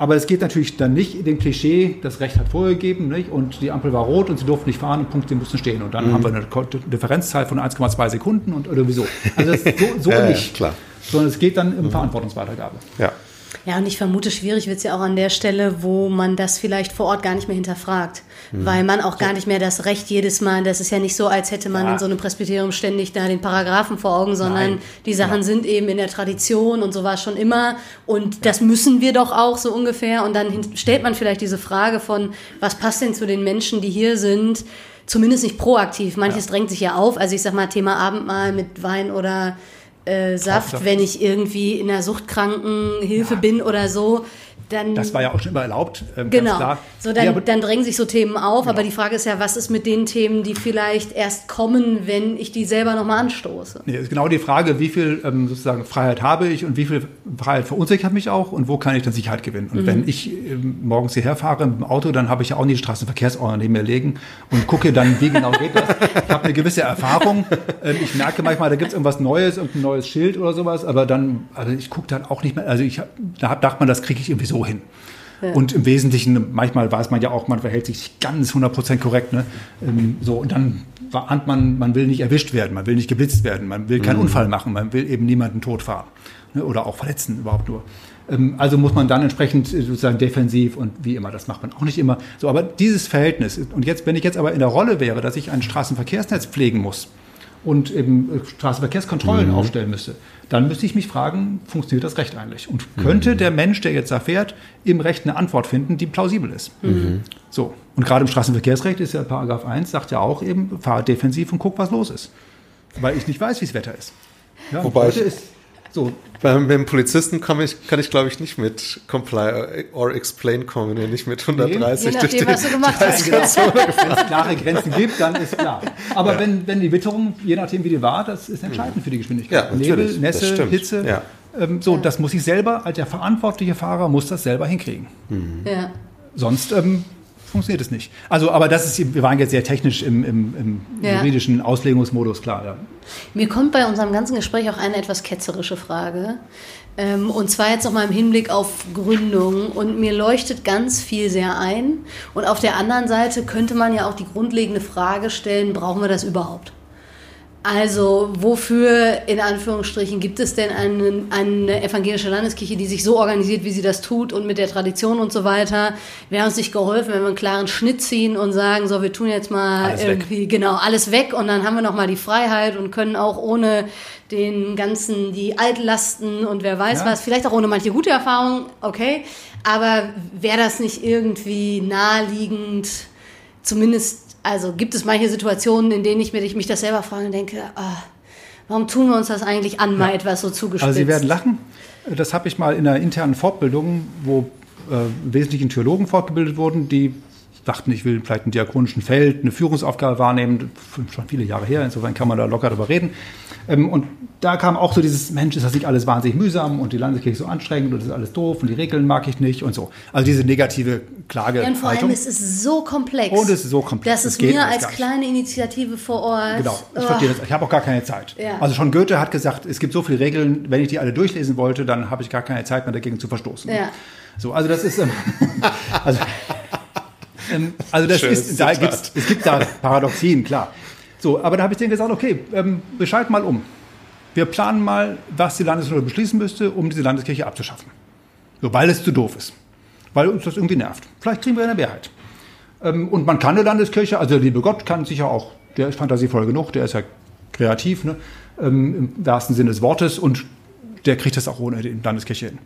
Aber es geht natürlich dann nicht in dem Klischee, das Recht hat vorgegeben nicht? und die Ampel war rot und sie durften nicht fahren und Punkte mussten stehen. Und dann mhm. haben wir eine Differenzzahl von 1,2 Sekunden und irgendwie so. Also so, so nicht. Klar. Sondern es geht dann um mhm. Verantwortungsweitergabe. Ja. Ja, und ich vermute, schwierig wird es ja auch an der Stelle, wo man das vielleicht vor Ort gar nicht mehr hinterfragt. Mhm. Weil man auch gar nicht mehr das Recht jedes Mal, das ist ja nicht so, als hätte man ja. in so einem Presbyterium ständig da den Paragraphen vor Augen, sondern Nein. die Sachen ja. sind eben in der Tradition und so war es schon immer. Und ja. das müssen wir doch auch so ungefähr. Und dann stellt man vielleicht diese Frage von, was passt denn zu den Menschen, die hier sind? Zumindest nicht proaktiv. Manches drängt sich ja auf. Also ich sag mal, Thema Abendmahl mit Wein oder äh, Saft, wenn ich irgendwie in der Suchtkrankenhilfe ja. bin oder so. Dann. Das war ja auch schon immer erlaubt. Ähm, genau. So, dann, ja, dann drängen sich so Themen auf, genau. aber die Frage ist ja, was ist mit den Themen, die vielleicht erst kommen, wenn ich die selber nochmal anstoße? Nee, ist genau die Frage, wie viel ähm, sozusagen Freiheit habe ich und wie viel Freiheit verunsichert mich auch und wo kann ich dann Sicherheit gewinnen? Und mhm. wenn ich ähm, morgens hierher fahre mit dem Auto, dann habe ich ja auch nicht die Straßenverkehrsordnung neben mir legen und gucke dann, wie genau geht das. Ich habe eine gewisse Erfahrung. Ähm, ich merke manchmal, da gibt es irgendwas Neues, irgendein neues Schild oder sowas, aber dann, also ich gucke dann auch nicht mehr, also ich, da dachte man, das kriege ich irgendwie so hin. Ja. Und im Wesentlichen, manchmal weiß man ja auch, man verhält sich ganz 100% korrekt. Ne? Ähm, so, und dann ahnt man, man will nicht erwischt werden, man will nicht geblitzt werden, man will keinen mhm. Unfall machen, man will eben niemanden totfahren ne? oder auch verletzen überhaupt nur. Ähm, also muss man dann entsprechend äh, sozusagen defensiv und wie immer, das macht man auch nicht immer. So, aber dieses Verhältnis, und jetzt, wenn ich jetzt aber in der Rolle wäre, dass ich ein Straßenverkehrsnetz pflegen muss, und eben äh, Straßenverkehrskontrollen mhm. aufstellen müsste, dann müsste ich mich fragen, funktioniert das Recht eigentlich? Und könnte mhm. der Mensch, der jetzt da fährt, im Recht eine Antwort finden, die plausibel ist? Mhm. So. Und gerade im Straßenverkehrsrecht ist ja Paragraph 1, sagt ja auch eben, fahr defensiv und guck, was los ist. Weil ich nicht weiß, wie das Wetter ist. Ja, Wobei ich, ist, so. Beim, beim Polizisten kann ich, kann ich glaube ich, nicht mit Comply or Explain kommen, wenn nicht mit 130 nee. durch die, was du gemacht hast. Wenn es klare Grenzen gibt, dann ist klar. Aber ja. wenn, wenn die Witterung, je nachdem wie die war, das ist entscheidend für die Geschwindigkeit. Ja, Nebel, Nässe, Hitze. Ja. Ähm, so, das muss ich selber, als der verantwortliche Fahrer, muss das selber hinkriegen. Mhm. Ja. Sonst ähm, funktioniert es nicht. Also, aber das ist, wir waren jetzt sehr technisch im, im, im ja. juridischen Auslegungsmodus, klar. Ja. Mir kommt bei unserem ganzen Gespräch auch eine etwas ketzerische Frage. Ähm, und zwar jetzt nochmal im Hinblick auf Gründung. Und mir leuchtet ganz viel sehr ein. Und auf der anderen Seite könnte man ja auch die grundlegende Frage stellen, brauchen wir das überhaupt? Also wofür in Anführungsstrichen gibt es denn eine, eine, evangelische Landeskirche, die sich so organisiert, wie sie das tut und mit der Tradition und so weiter? Wäre uns nicht geholfen, wenn wir einen klaren Schnitt ziehen und sagen, so wir tun jetzt mal alles irgendwie weg. genau alles weg und dann haben wir noch mal die Freiheit und können auch ohne den ganzen die Altlasten und wer weiß ja. was, vielleicht auch ohne manche gute Erfahrungen, okay. Aber wäre das nicht irgendwie naheliegend, zumindest also gibt es manche Situationen, in denen ich, mir, ich mich das selber frage und denke, ah, warum tun wir uns das eigentlich an, mal etwas so zugespitzt? Also Sie werden lachen. Das habe ich mal in einer internen Fortbildung, wo äh, wesentlichen Theologen fortgebildet wurden, die dachten, ich will vielleicht im diakonischen Feld eine Führungsaufgabe wahrnehmen, schon viele Jahre her, insofern kann man da locker drüber reden. Ähm, und da kam auch so dieses, Mensch, ist das nicht alles wahnsinnig mühsam und die Landeskirche so anstrengend und das ist alles doof und die Regeln mag ich nicht und so. Also diese negative Klage. Ja, und vor allem ist es so komplex. Und es ist so komplex. Das ist mir als kleine Initiative vor Ort. Genau, ich oh. verstehe das. Ich habe auch gar keine Zeit. Ja. Also schon Goethe hat gesagt, es gibt so viele Regeln, wenn ich die alle durchlesen wollte, dann habe ich gar keine Zeit mehr dagegen zu verstoßen. Ja. So, also das ist, ähm, also, ähm, also das Schönes ist, da gibt's, es gibt da Paradoxien, klar. So, aber da habe ich denen gesagt, okay, ähm, wir schalten mal um. Wir planen mal, was die Landesregierung beschließen müsste, um diese Landeskirche abzuschaffen. So, weil es zu doof ist. Weil uns das irgendwie nervt. Vielleicht kriegen wir eine Mehrheit. Ähm, und man kann eine Landeskirche, also der liebe Gott kann sicher auch, der ist fantasievoll genug, der ist ja kreativ, ne? ähm, im wahrsten Sinne des Wortes, und der kriegt das auch ohne die Landeskirche hin.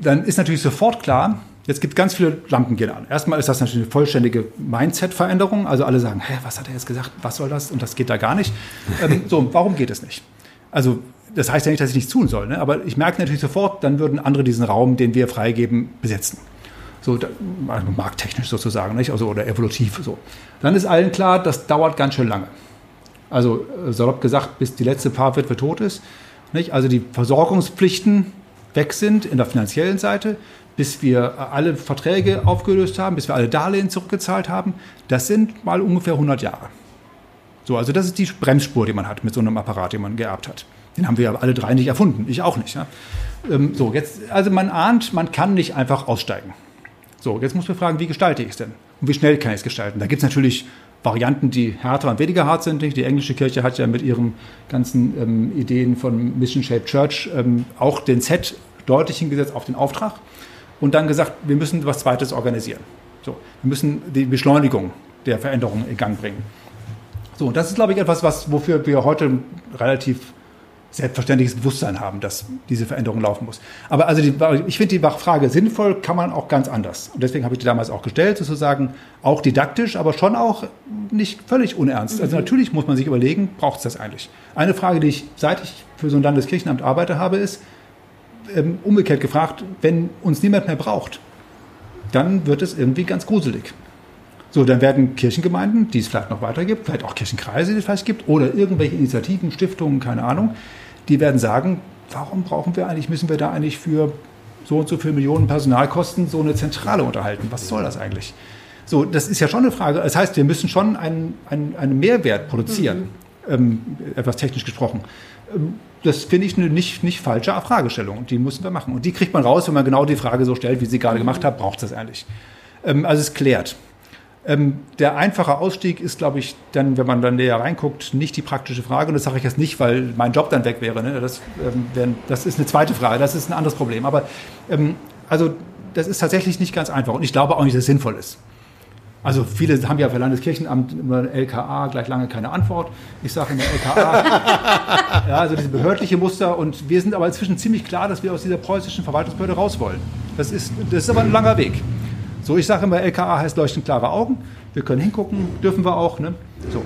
Dann ist natürlich sofort klar, Jetzt gibt es ganz viele Lampen gehen an. Erstmal ist das natürlich eine vollständige Mindset-Veränderung. Also alle sagen, hä, was hat er jetzt gesagt? Was soll das? Und das geht da gar nicht. ähm, so, warum geht es nicht? Also das heißt ja nicht, dass ich nichts tun soll. Ne? Aber ich merke natürlich sofort, dann würden andere diesen Raum, den wir freigeben, besetzen. So, also markttechnisch sozusagen, nicht? Also, oder evolutiv so. Dann ist allen klar, das dauert ganz schön lange. Also äh, salopp gesagt, bis die letzte Paarwitwe tot ist. Nicht? Also die Versorgungspflichten weg sind in der finanziellen Seite bis wir alle Verträge aufgelöst haben, bis wir alle Darlehen zurückgezahlt haben, das sind mal ungefähr 100 Jahre. So, also das ist die Bremsspur, die man hat mit so einem Apparat, den man geerbt hat. Den haben wir ja alle drei nicht erfunden, ich auch nicht. Ja? Ähm, so, jetzt, also man ahnt, man kann nicht einfach aussteigen. So, jetzt muss man fragen, wie gestalte ich es denn? Und wie schnell kann ich es gestalten? Da gibt es natürlich Varianten, die härter und weniger hart sind. Die englische Kirche hat ja mit ihren ganzen ähm, Ideen von Mission Shaped Church ähm, auch den Set deutlich hingesetzt auf den Auftrag und dann gesagt, wir müssen was Zweites organisieren. So, wir müssen die Beschleunigung der Veränderungen in Gang bringen. So, und das ist, glaube ich, etwas, was, wofür wir heute relativ selbstverständliches Bewusstsein haben, dass diese Veränderung laufen muss. Aber also die, ich finde die Frage sinnvoll, kann man auch ganz anders. Und deswegen habe ich die damals auch gestellt, sozusagen auch didaktisch, aber schon auch nicht völlig unernst. Also mhm. natürlich muss man sich überlegen, braucht es das eigentlich? Eine Frage, die ich, seit ich für so ein Landeskirchenamt arbeite, habe, ist, ähm, umgekehrt gefragt, wenn uns niemand mehr braucht, dann wird es irgendwie ganz gruselig. So, dann werden Kirchengemeinden, die es vielleicht noch weiter gibt, vielleicht auch Kirchenkreise, die es vielleicht gibt, oder irgendwelche Initiativen, Stiftungen, keine Ahnung, die werden sagen, warum brauchen wir eigentlich, müssen wir da eigentlich für so und so viele Millionen Personalkosten so eine Zentrale unterhalten? Was soll das eigentlich? So, das ist ja schon eine Frage. Das heißt, wir müssen schon einen, einen, einen Mehrwert produzieren, mhm. ähm, etwas technisch gesprochen. Ähm, das finde ich eine nicht, nicht falsche Fragestellung. Die müssen wir machen. Und die kriegt man raus, wenn man genau die Frage so stellt, wie Sie gerade gemacht haben, braucht es das eigentlich? Ähm, also es klärt. Ähm, der einfache Ausstieg ist, glaube ich, dann, wenn man dann näher reinguckt, nicht die praktische Frage. Und das sage ich jetzt nicht, weil mein Job dann weg wäre. Ne? Das, ähm, wenn, das ist eine zweite Frage, das ist ein anderes Problem. Aber ähm, also das ist tatsächlich nicht ganz einfach. Und ich glaube auch nicht, dass es sinnvoll ist. Also viele haben ja für Landeskirchenamt immer LKA gleich lange keine Antwort. Ich sage immer LKA, ja, also diese behördliche Muster. Und wir sind aber inzwischen ziemlich klar, dass wir aus dieser preußischen Verwaltungsbehörde raus wollen. Das ist, das ist aber ein langer Weg. So, ich sage immer, LKA heißt leuchtend klare Augen. Wir können hingucken, dürfen wir auch. Ne? So.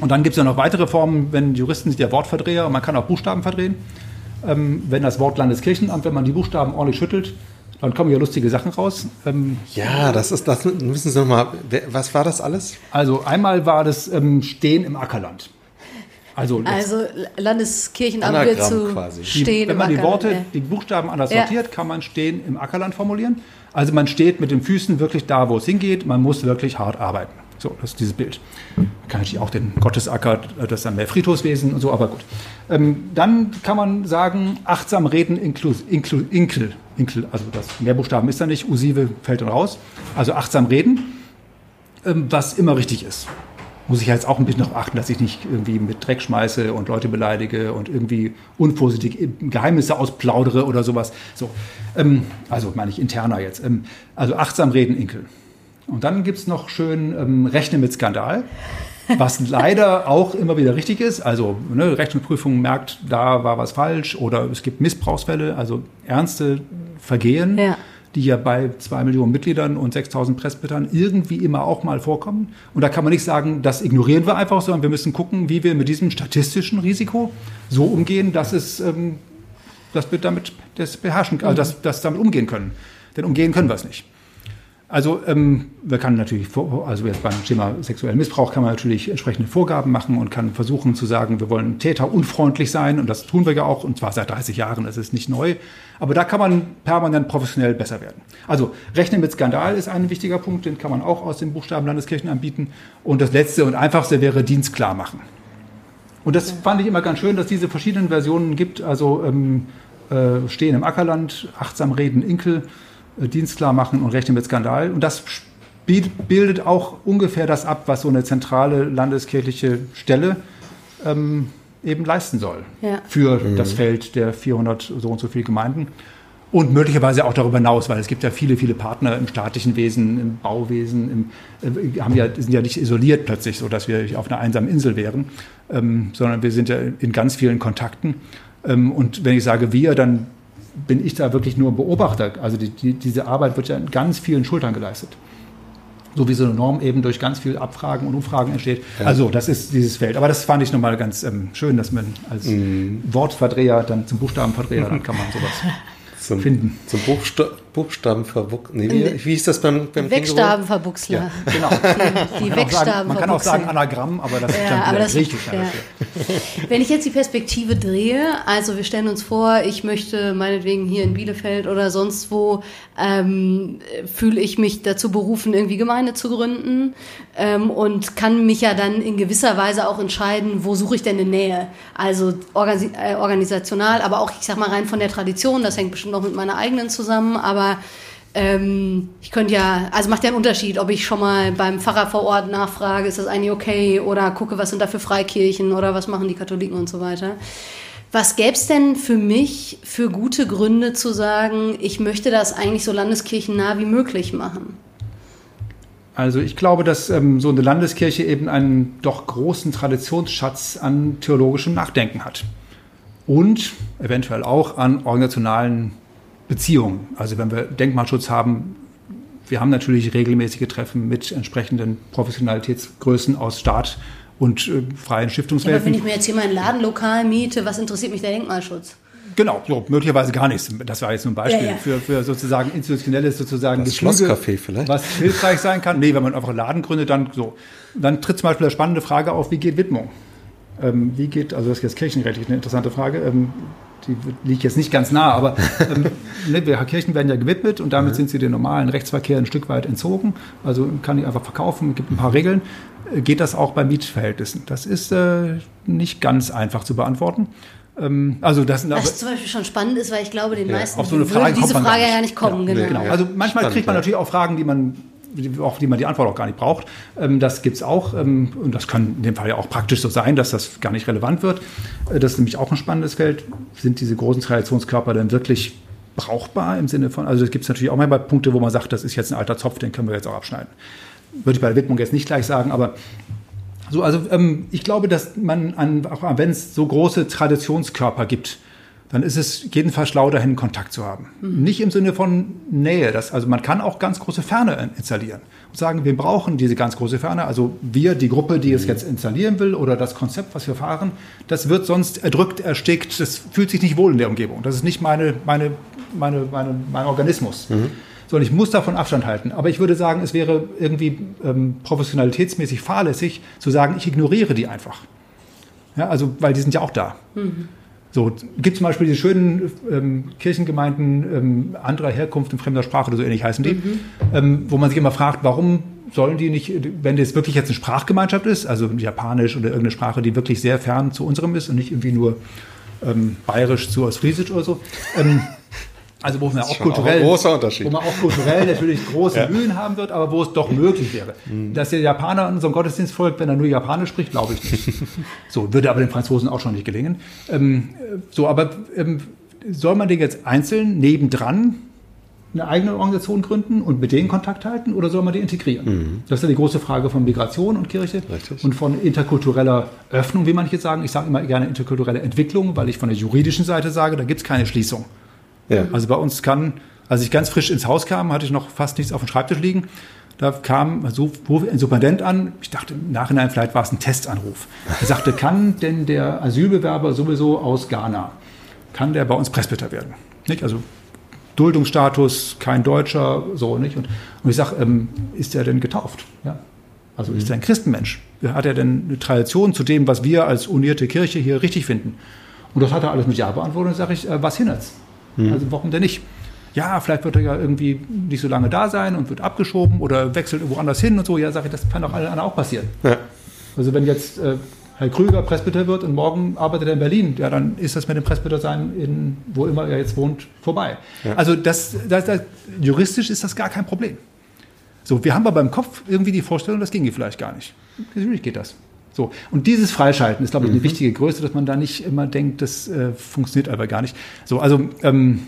Und dann gibt es ja noch weitere Formen, wenn Juristen sind ja Wortverdreher und man kann auch Buchstaben verdrehen. Ähm, wenn das Wort Landeskirchenamt, wenn man die Buchstaben ordentlich schüttelt, dann kommen ja lustige Sachen raus. Ähm, ja, das ist, das müssen Sie nochmal, was war das alles? Also einmal war das ähm, Stehen im Ackerland. Also, also Landeskirchenamt wird zu quasi. stehen Wenn man die Worte, ja. die Buchstaben anders ja. sortiert, kann man Stehen im Ackerland formulieren. Also man steht mit den Füßen wirklich da, wo es hingeht. Man muss wirklich hart arbeiten. So, das ist dieses Bild. Man kann natürlich auch den Gottesacker, das ist dann mehr Friedhofswesen und so, aber gut. Ähm, dann kann man sagen, achtsam reden, inklu, inklu, inkel, inkel, also das Mehrbuchstaben ist da nicht, usive fällt dann raus. Also achtsam reden, ähm, was immer richtig ist. Muss ich jetzt auch ein bisschen darauf achten, dass ich nicht irgendwie mit Dreck schmeiße und Leute beleidige und irgendwie unvorsichtig Geheimnisse ausplaudere oder sowas. So, ähm, also meine ich interner jetzt. Ähm, also achtsam reden, Inkel. Und dann gibt es noch schön ähm, Rechnen mit Skandal, was leider auch immer wieder richtig ist. Also ne, Rechnungsprüfung merkt, da war was falsch oder es gibt Missbrauchsfälle, also ernste Vergehen, ja. Die ja bei zwei Millionen Mitgliedern und 6000 Presbytern irgendwie immer auch mal vorkommen. Und da kann man nicht sagen, das ignorieren wir einfach, sondern wir müssen gucken, wie wir mit diesem statistischen Risiko so umgehen, dass es ähm, dass wir damit das beherrschen, also dass, dass damit umgehen können. Denn umgehen können wir es nicht. Also ähm, wir kann natürlich, also jetzt beim Thema sexuellen Missbrauch kann man natürlich entsprechende Vorgaben machen und kann versuchen zu sagen, wir wollen Täter unfreundlich sein und das tun wir ja auch und zwar seit 30 Jahren, das ist nicht neu. Aber da kann man permanent professionell besser werden. Also Rechnen mit Skandal ist ein wichtiger Punkt, den kann man auch aus den Buchstaben Landeskirchen anbieten. Und das letzte und einfachste wäre Dienst klar machen. Und das fand ich immer ganz schön, dass diese verschiedenen Versionen gibt. Also ähm, äh, stehen im Ackerland, achtsam reden, Inkel äh, Dienst klar machen und rechnen mit Skandal. Und das bildet auch ungefähr das ab, was so eine zentrale landeskirchliche Stelle ähm, eben leisten soll ja. für mhm. das Feld der 400 so und so viele Gemeinden. Und möglicherweise auch darüber hinaus, weil es gibt ja viele, viele Partner im staatlichen Wesen, im Bauwesen, im, äh, haben ja, sind ja nicht isoliert plötzlich, so dass wir auf einer einsamen Insel wären, ähm, sondern wir sind ja in ganz vielen Kontakten. Ähm, und wenn ich sage wir, dann bin ich da wirklich nur Beobachter. Also die, die, diese Arbeit wird ja in ganz vielen Schultern geleistet. So wie so eine Norm eben durch ganz viele Abfragen und Umfragen entsteht. Ja. Also das ist dieses Feld. Aber das fand ich nochmal ganz ähm, schön, dass man als mhm. Wortverdreher dann zum Buchstabenverdreher, dann kann man sowas zum, finden. Zum Buchsta Buchstabenverbuchsler. Nee, wie, wie hieß das beim, beim Wegstabenverbuchsler. Ja, genau. Die, die Wegstabenverbuchsler. Man kann auch sagen Anagramm, aber das ist ja, dann das, griechisch. Ja. Wenn ich jetzt die Perspektive drehe, also wir stellen uns vor, ich möchte meinetwegen hier in Bielefeld oder sonst wo, ähm, fühle ich mich dazu berufen, irgendwie Gemeinde zu gründen ähm, und kann mich ja dann in gewisser Weise auch entscheiden, wo suche ich denn eine Nähe. Also organis äh, organisational, aber auch, ich sag mal, rein von der Tradition, das hängt bestimmt noch mit meiner eigenen zusammen, aber ähm, ich könnte ja, also macht ja einen Unterschied, ob ich schon mal beim Pfarrer vor Ort nachfrage, ist das eigentlich okay oder gucke, was sind da für Freikirchen oder was machen die Katholiken und so weiter. Was gäbe es denn für mich für gute Gründe zu sagen, ich möchte das eigentlich so landeskirchennah wie möglich machen? Also ich glaube, dass ähm, so eine Landeskirche eben einen doch großen Traditionsschatz an theologischem Nachdenken hat. Und eventuell auch an organisationalen Beziehungen. Also wenn wir Denkmalschutz haben, wir haben natürlich regelmäßige Treffen mit entsprechenden Professionalitätsgrößen aus Staat und äh, freien Stiftungswelten. Ja, aber wenn ich mir jetzt hier mein Ladenlokal miete, was interessiert mich der Denkmalschutz? Genau, so, möglicherweise gar nichts. Das war jetzt nur ein Beispiel Ja, ja. Für, für sozusagen institutionelles sozusagen Das Gefüge, Schlosscafé vielleicht? Was hilfreich sein kann. Nee, wenn man einfach einen Laden gründet, dann so. Dann tritt zum Beispiel eine spannende Frage auf, wie geht Widmung? Ähm, wie geht, also das ist jetzt kirchenrechtlich eine interessante Frage, ähm, die liegt jetzt nicht ganz nah, aber ähm, ne, Kirchen werden ja gewidmet und damit sind sie dem normalen Rechtsverkehr ein Stück weit entzogen. Also kann ich einfach verkaufen, gibt ein paar Regeln. Äh, Geht das auch bei Mietverhältnissen? Das ist äh, nicht ganz einfach zu beantworten. Ähm, also das sind aber, Was zum Beispiel schon spannend ist, weil ich glaube, den meisten auf so eine würde Frage diese kommt man Frage gar ja nicht. nicht kommen. Ja, genau. Genau. Ja. Also manchmal Spannend, kriegt man ja. natürlich auch Fragen, die man, auf die man die Antwort auch gar nicht braucht. Ähm, Das gibt's auch. ähm, Und das kann in dem Fall ja auch praktisch so sein, dass das gar nicht relevant wird. Äh, Das ist nämlich auch ein spannendes Feld. Sind diese großen Traditionskörper denn wirklich brauchbar im Sinne von, also es gibt natürlich auch manchmal Punkte, wo man sagt, das ist jetzt ein alter Zopf, den können wir jetzt auch abschneiden. Würde ich bei der Widmung jetzt nicht gleich sagen, aber so, also ähm, ich glaube, dass man, an, auch wenn es so große Traditionskörper gibt, dann ist es jedenfalls schlau, dahin Kontakt zu haben. Nicht im Sinne von Nähe. Das, also man kann auch ganz große Ferne installieren und sagen, wir brauchen diese ganz große Ferne. Also wir, die Gruppe, die es jetzt installieren will oder das Konzept, was wir fahren, das wird sonst erdrückt, erstickt. Das fühlt sich nicht wohl in der Umgebung. Das ist nicht meine, meine, meine, meine, mein Organismus. Sondern ich muss davon Abstand halten. Aber ich würde sagen, es wäre irgendwie ähm, professionalitätsmäßig fahrlässig zu sagen, ich ignoriere die einfach. Ja, also, weil die sind ja auch da. So, gibt zum Beispiel diese schönen ähm, Kirchengemeinden ähm, anderer Herkunft in fremder Sprache oder so ähnlich heißen die, ähm, wo man sich immer fragt, warum sollen die nicht, wenn das wirklich jetzt eine Sprachgemeinschaft ist, also Japanisch oder irgendeine Sprache, die wirklich sehr fern zu unserem ist und nicht irgendwie nur ähm, Bayerisch zu Ostfriesisch oder so, ähm, also wo man auch auch kulturell, Unterschied. wo man auch kulturell natürlich große Mühen haben wird, aber wo es doch möglich wäre. Mhm. Dass der Japaner in unserem Gottesdienst folgt, wenn er nur Japanisch spricht, glaube ich nicht. so, würde aber den Franzosen auch schon nicht gelingen. Ähm, äh, so, aber ähm, soll man den jetzt einzeln nebendran eine eigene Organisation gründen und mit denen Kontakt halten oder soll man die integrieren? Das ist ja die große Frage von Migration und Kirche Mhm. Richtig. und von interkultureller Öffnung, wie manche sagen. Ich sage immer gerne interkulturelle Entwicklung, weil ich von der juridischen Seite sage, da gibt es keine Schließung. Ja. Also bei uns kann, als ich ganz frisch ins Haus kam, hatte ich noch fast nichts auf dem Schreibtisch liegen. Da kam so ein Superintendent an. Ich dachte im Nachhinein, vielleicht war es ein Testanruf. Er sagte, kann denn der Asylbewerber sowieso aus Ghana, kann der bei uns Presbyter werden? Nicht? Also Duldungsstatus, kein Deutscher, so nicht. Und, und ich sage, ähm, ist er denn getauft? Ja. Also ist er ein Christenmensch? Hat er denn eine Tradition zu dem, was wir als unierte Kirche hier richtig finden? Und das hat er alles mit Ja beantwortet. Und sage ich, äh, was hindert's? Also warum denn nicht? Ja, vielleicht wird er ja irgendwie nicht so lange da sein und wird abgeschoben oder wechselt irgendwo anders hin und so. Ja, sage ich, das kann doch allen anderen auch passieren. Ja. Also wenn jetzt äh, Herr Krüger Presbyter wird und morgen arbeitet er in Berlin, ja, dann ist das mit dem Presbyter sein, in, wo immer er jetzt wohnt, vorbei. Also das, das, das, juristisch ist das gar kein Problem. So, wir haben aber im Kopf irgendwie die Vorstellung, das ginge vielleicht gar nicht. Natürlich geht das. So, und dieses Freischalten ist, glaube ich, eine wichtige Größe, dass man da nicht immer denkt, das äh, funktioniert aber gar nicht. So, also, ähm,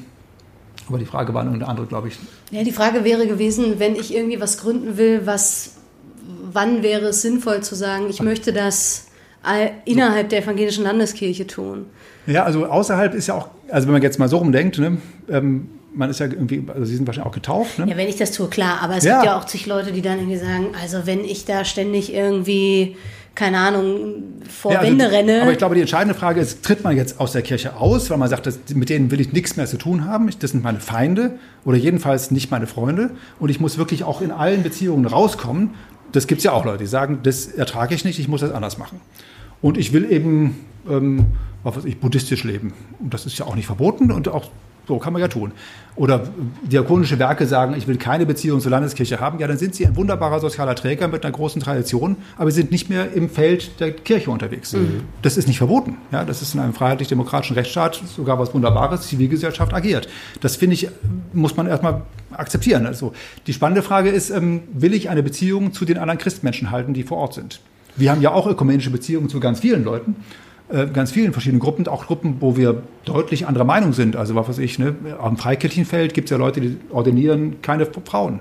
aber die Frage war eine andere, glaube ich. Ja, die Frage wäre gewesen, wenn ich irgendwie was gründen will, was, wann wäre es sinnvoll zu sagen, ich möchte das all- innerhalb der evangelischen Landeskirche tun? Ja, also außerhalb ist ja auch, also wenn man jetzt mal so rumdenkt, ne, ähm, man ist ja irgendwie, also Sie sind wahrscheinlich auch getauft, ne? Ja, wenn ich das tue, klar. Aber es Ja. gibt ja auch zig Leute, die dann irgendwie sagen, also wenn ich da ständig irgendwie, keine Ahnung, vor Ja, also, Wände renne. Aber ich glaube, die entscheidende Frage ist, tritt man jetzt aus der Kirche aus, weil man sagt, das, mit denen will ich nichts mehr zu tun haben, ich, das sind meine Feinde oder jedenfalls nicht meine Freunde und ich muss wirklich auch in allen Beziehungen rauskommen. Das gibt es ja auch Leute, die sagen, das ertrage ich nicht, ich muss das anders machen. Und ich will eben, ähm, was weiß ich, buddhistisch leben. Und das ist ja auch nicht verboten und auch so kann man ja tun. Oder diakonische Werke sagen, ich will keine Beziehung zur Landeskirche haben. Ja, dann sind sie ein wunderbarer sozialer Träger mit einer großen Tradition, aber sie sind nicht mehr im Feld der Kirche unterwegs. Das ist nicht verboten. Ja, das ist in einem freiheitlich-demokratischen Rechtsstaat sogar was Wunderbares. Zivilgesellschaft agiert. Das finde ich, muss man erstmal akzeptieren. Also die spannende Frage ist, ähm, will ich eine Beziehung zu den anderen Christmenschen halten, die vor Ort sind? Wir haben ja auch ökumenische Beziehungen zu ganz vielen Leuten äh, ganz vielen verschiedenen Gruppen, auch Gruppen, wo wir deutlich anderer Meinung sind. Also was weiß ich, ne? am Freikirchenfeld gibt es ja Leute, die ordinieren keine Frauen.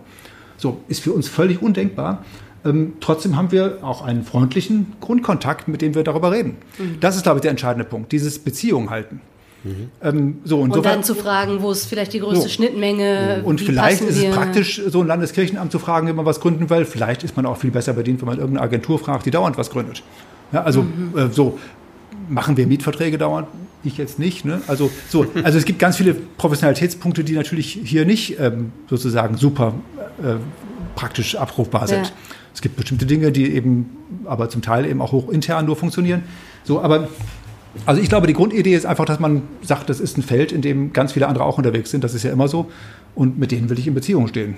So, ist für uns völlig undenkbar. Ähm, trotzdem haben wir auch einen freundlichen Grundkontakt, mit dem wir darüber reden. Das ist, glaube ich, der entscheidende Punkt, dieses Beziehung halten. Ähm, so, und dann zu fragen, wo ist vielleicht die größte So. Schnittmenge? und vielleicht ist es wir? praktisch, so ein Landeskirchenamt zu fragen, wenn man was gründen will. Vielleicht ist man auch viel besser bedient, wenn man irgendeine Agentur fragt, die dauernd was gründet. Ja, also Mhm. äh, so machen wir Mietverträge dauernd? ich jetzt nicht. Ne? Also, so, also es gibt ganz viele Professionalitätspunkte, die natürlich hier nicht ähm, sozusagen super äh, praktisch abrufbar sind. Ja. Es gibt bestimmte Dinge, die eben aber zum Teil eben auch hoch intern nur funktionieren. So, aber also ich glaube, die Grundidee ist einfach, dass man sagt, das ist ein Feld, in dem ganz viele andere auch unterwegs sind. Das ist ja immer so. Und mit denen will ich in Beziehung stehen.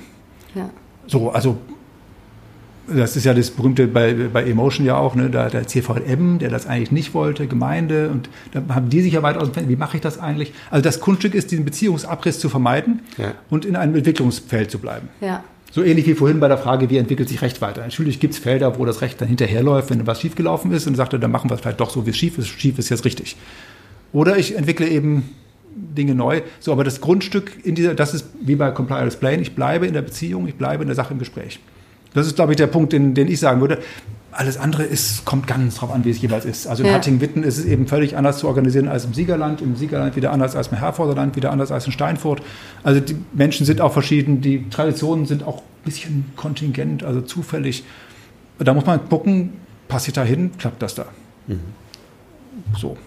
Ja. So, also das ist ja das berühmte bei, bei Emotion ja auch, ne, da, der CVM, der das eigentlich nicht wollte, Gemeinde, und da haben die sich ja weit aus dem Wie mache ich das eigentlich? Also das Kunststück ist, diesen Beziehungsabriss zu vermeiden ja. und in einem Entwicklungsfeld zu bleiben. Ja. So ähnlich wie vorhin bei der Frage, wie entwickelt sich Recht weiter. Natürlich gibt es Felder, wo das Recht dann hinterherläuft, wenn was schiefgelaufen ist und sagt, dann machen wir es vielleicht doch so, wie es schief ist. Schief ist jetzt richtig. Oder ich entwickle eben Dinge neu. So, aber das Grundstück in dieser, das ist wie bei Comply or Explain, ich bleibe in der Beziehung, ich bleibe in der Sache im Gespräch. Das ist, glaube ich, der Punkt, den, den ich sagen würde. Alles andere ist, kommt ganz drauf an, wie es jeweils ist. Also in ja. Hattingen-Witten ist es eben völlig anders zu organisieren als im Siegerland. Im Siegerland wieder anders als im Herforderland, wieder anders als in Steinfurt. Also die Menschen sind auch verschieden, die Traditionen sind auch ein bisschen kontingent, also zufällig. Da muss man gucken, passe ich da hin, klappt das da. Mhm. So.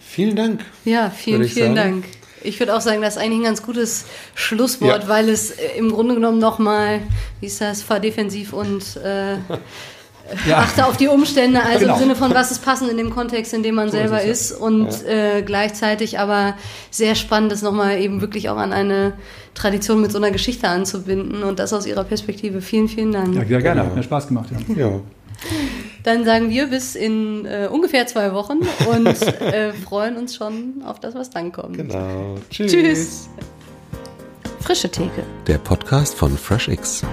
Vielen Dank. Ja, vielen, vielen sagen. Dank. Ich würde auch sagen, das ist eigentlich ein ganz gutes Schlusswort, ja. weil es äh, im Grunde genommen nochmal, wie ist das, fahr defensiv und äh, ja. achte auf die Umstände, also genau. im Sinne von, was ist passend in dem Kontext, in dem man so selber ist, ist und ja. äh, gleichzeitig aber sehr spannend ist nochmal eben wirklich auch an eine Tradition mit so einer Geschichte anzubinden und das aus Ihrer Perspektive. Vielen, vielen Dank. Ja, sehr gerne, hat mir Spaß gemacht. Ja. ja. Dann sagen wir bis in äh, ungefähr zwei Wochen und äh, freuen uns schon auf das, was dann kommt. Genau. Tschüss. Tschüss. Frische Theke. Der Podcast von FreshX.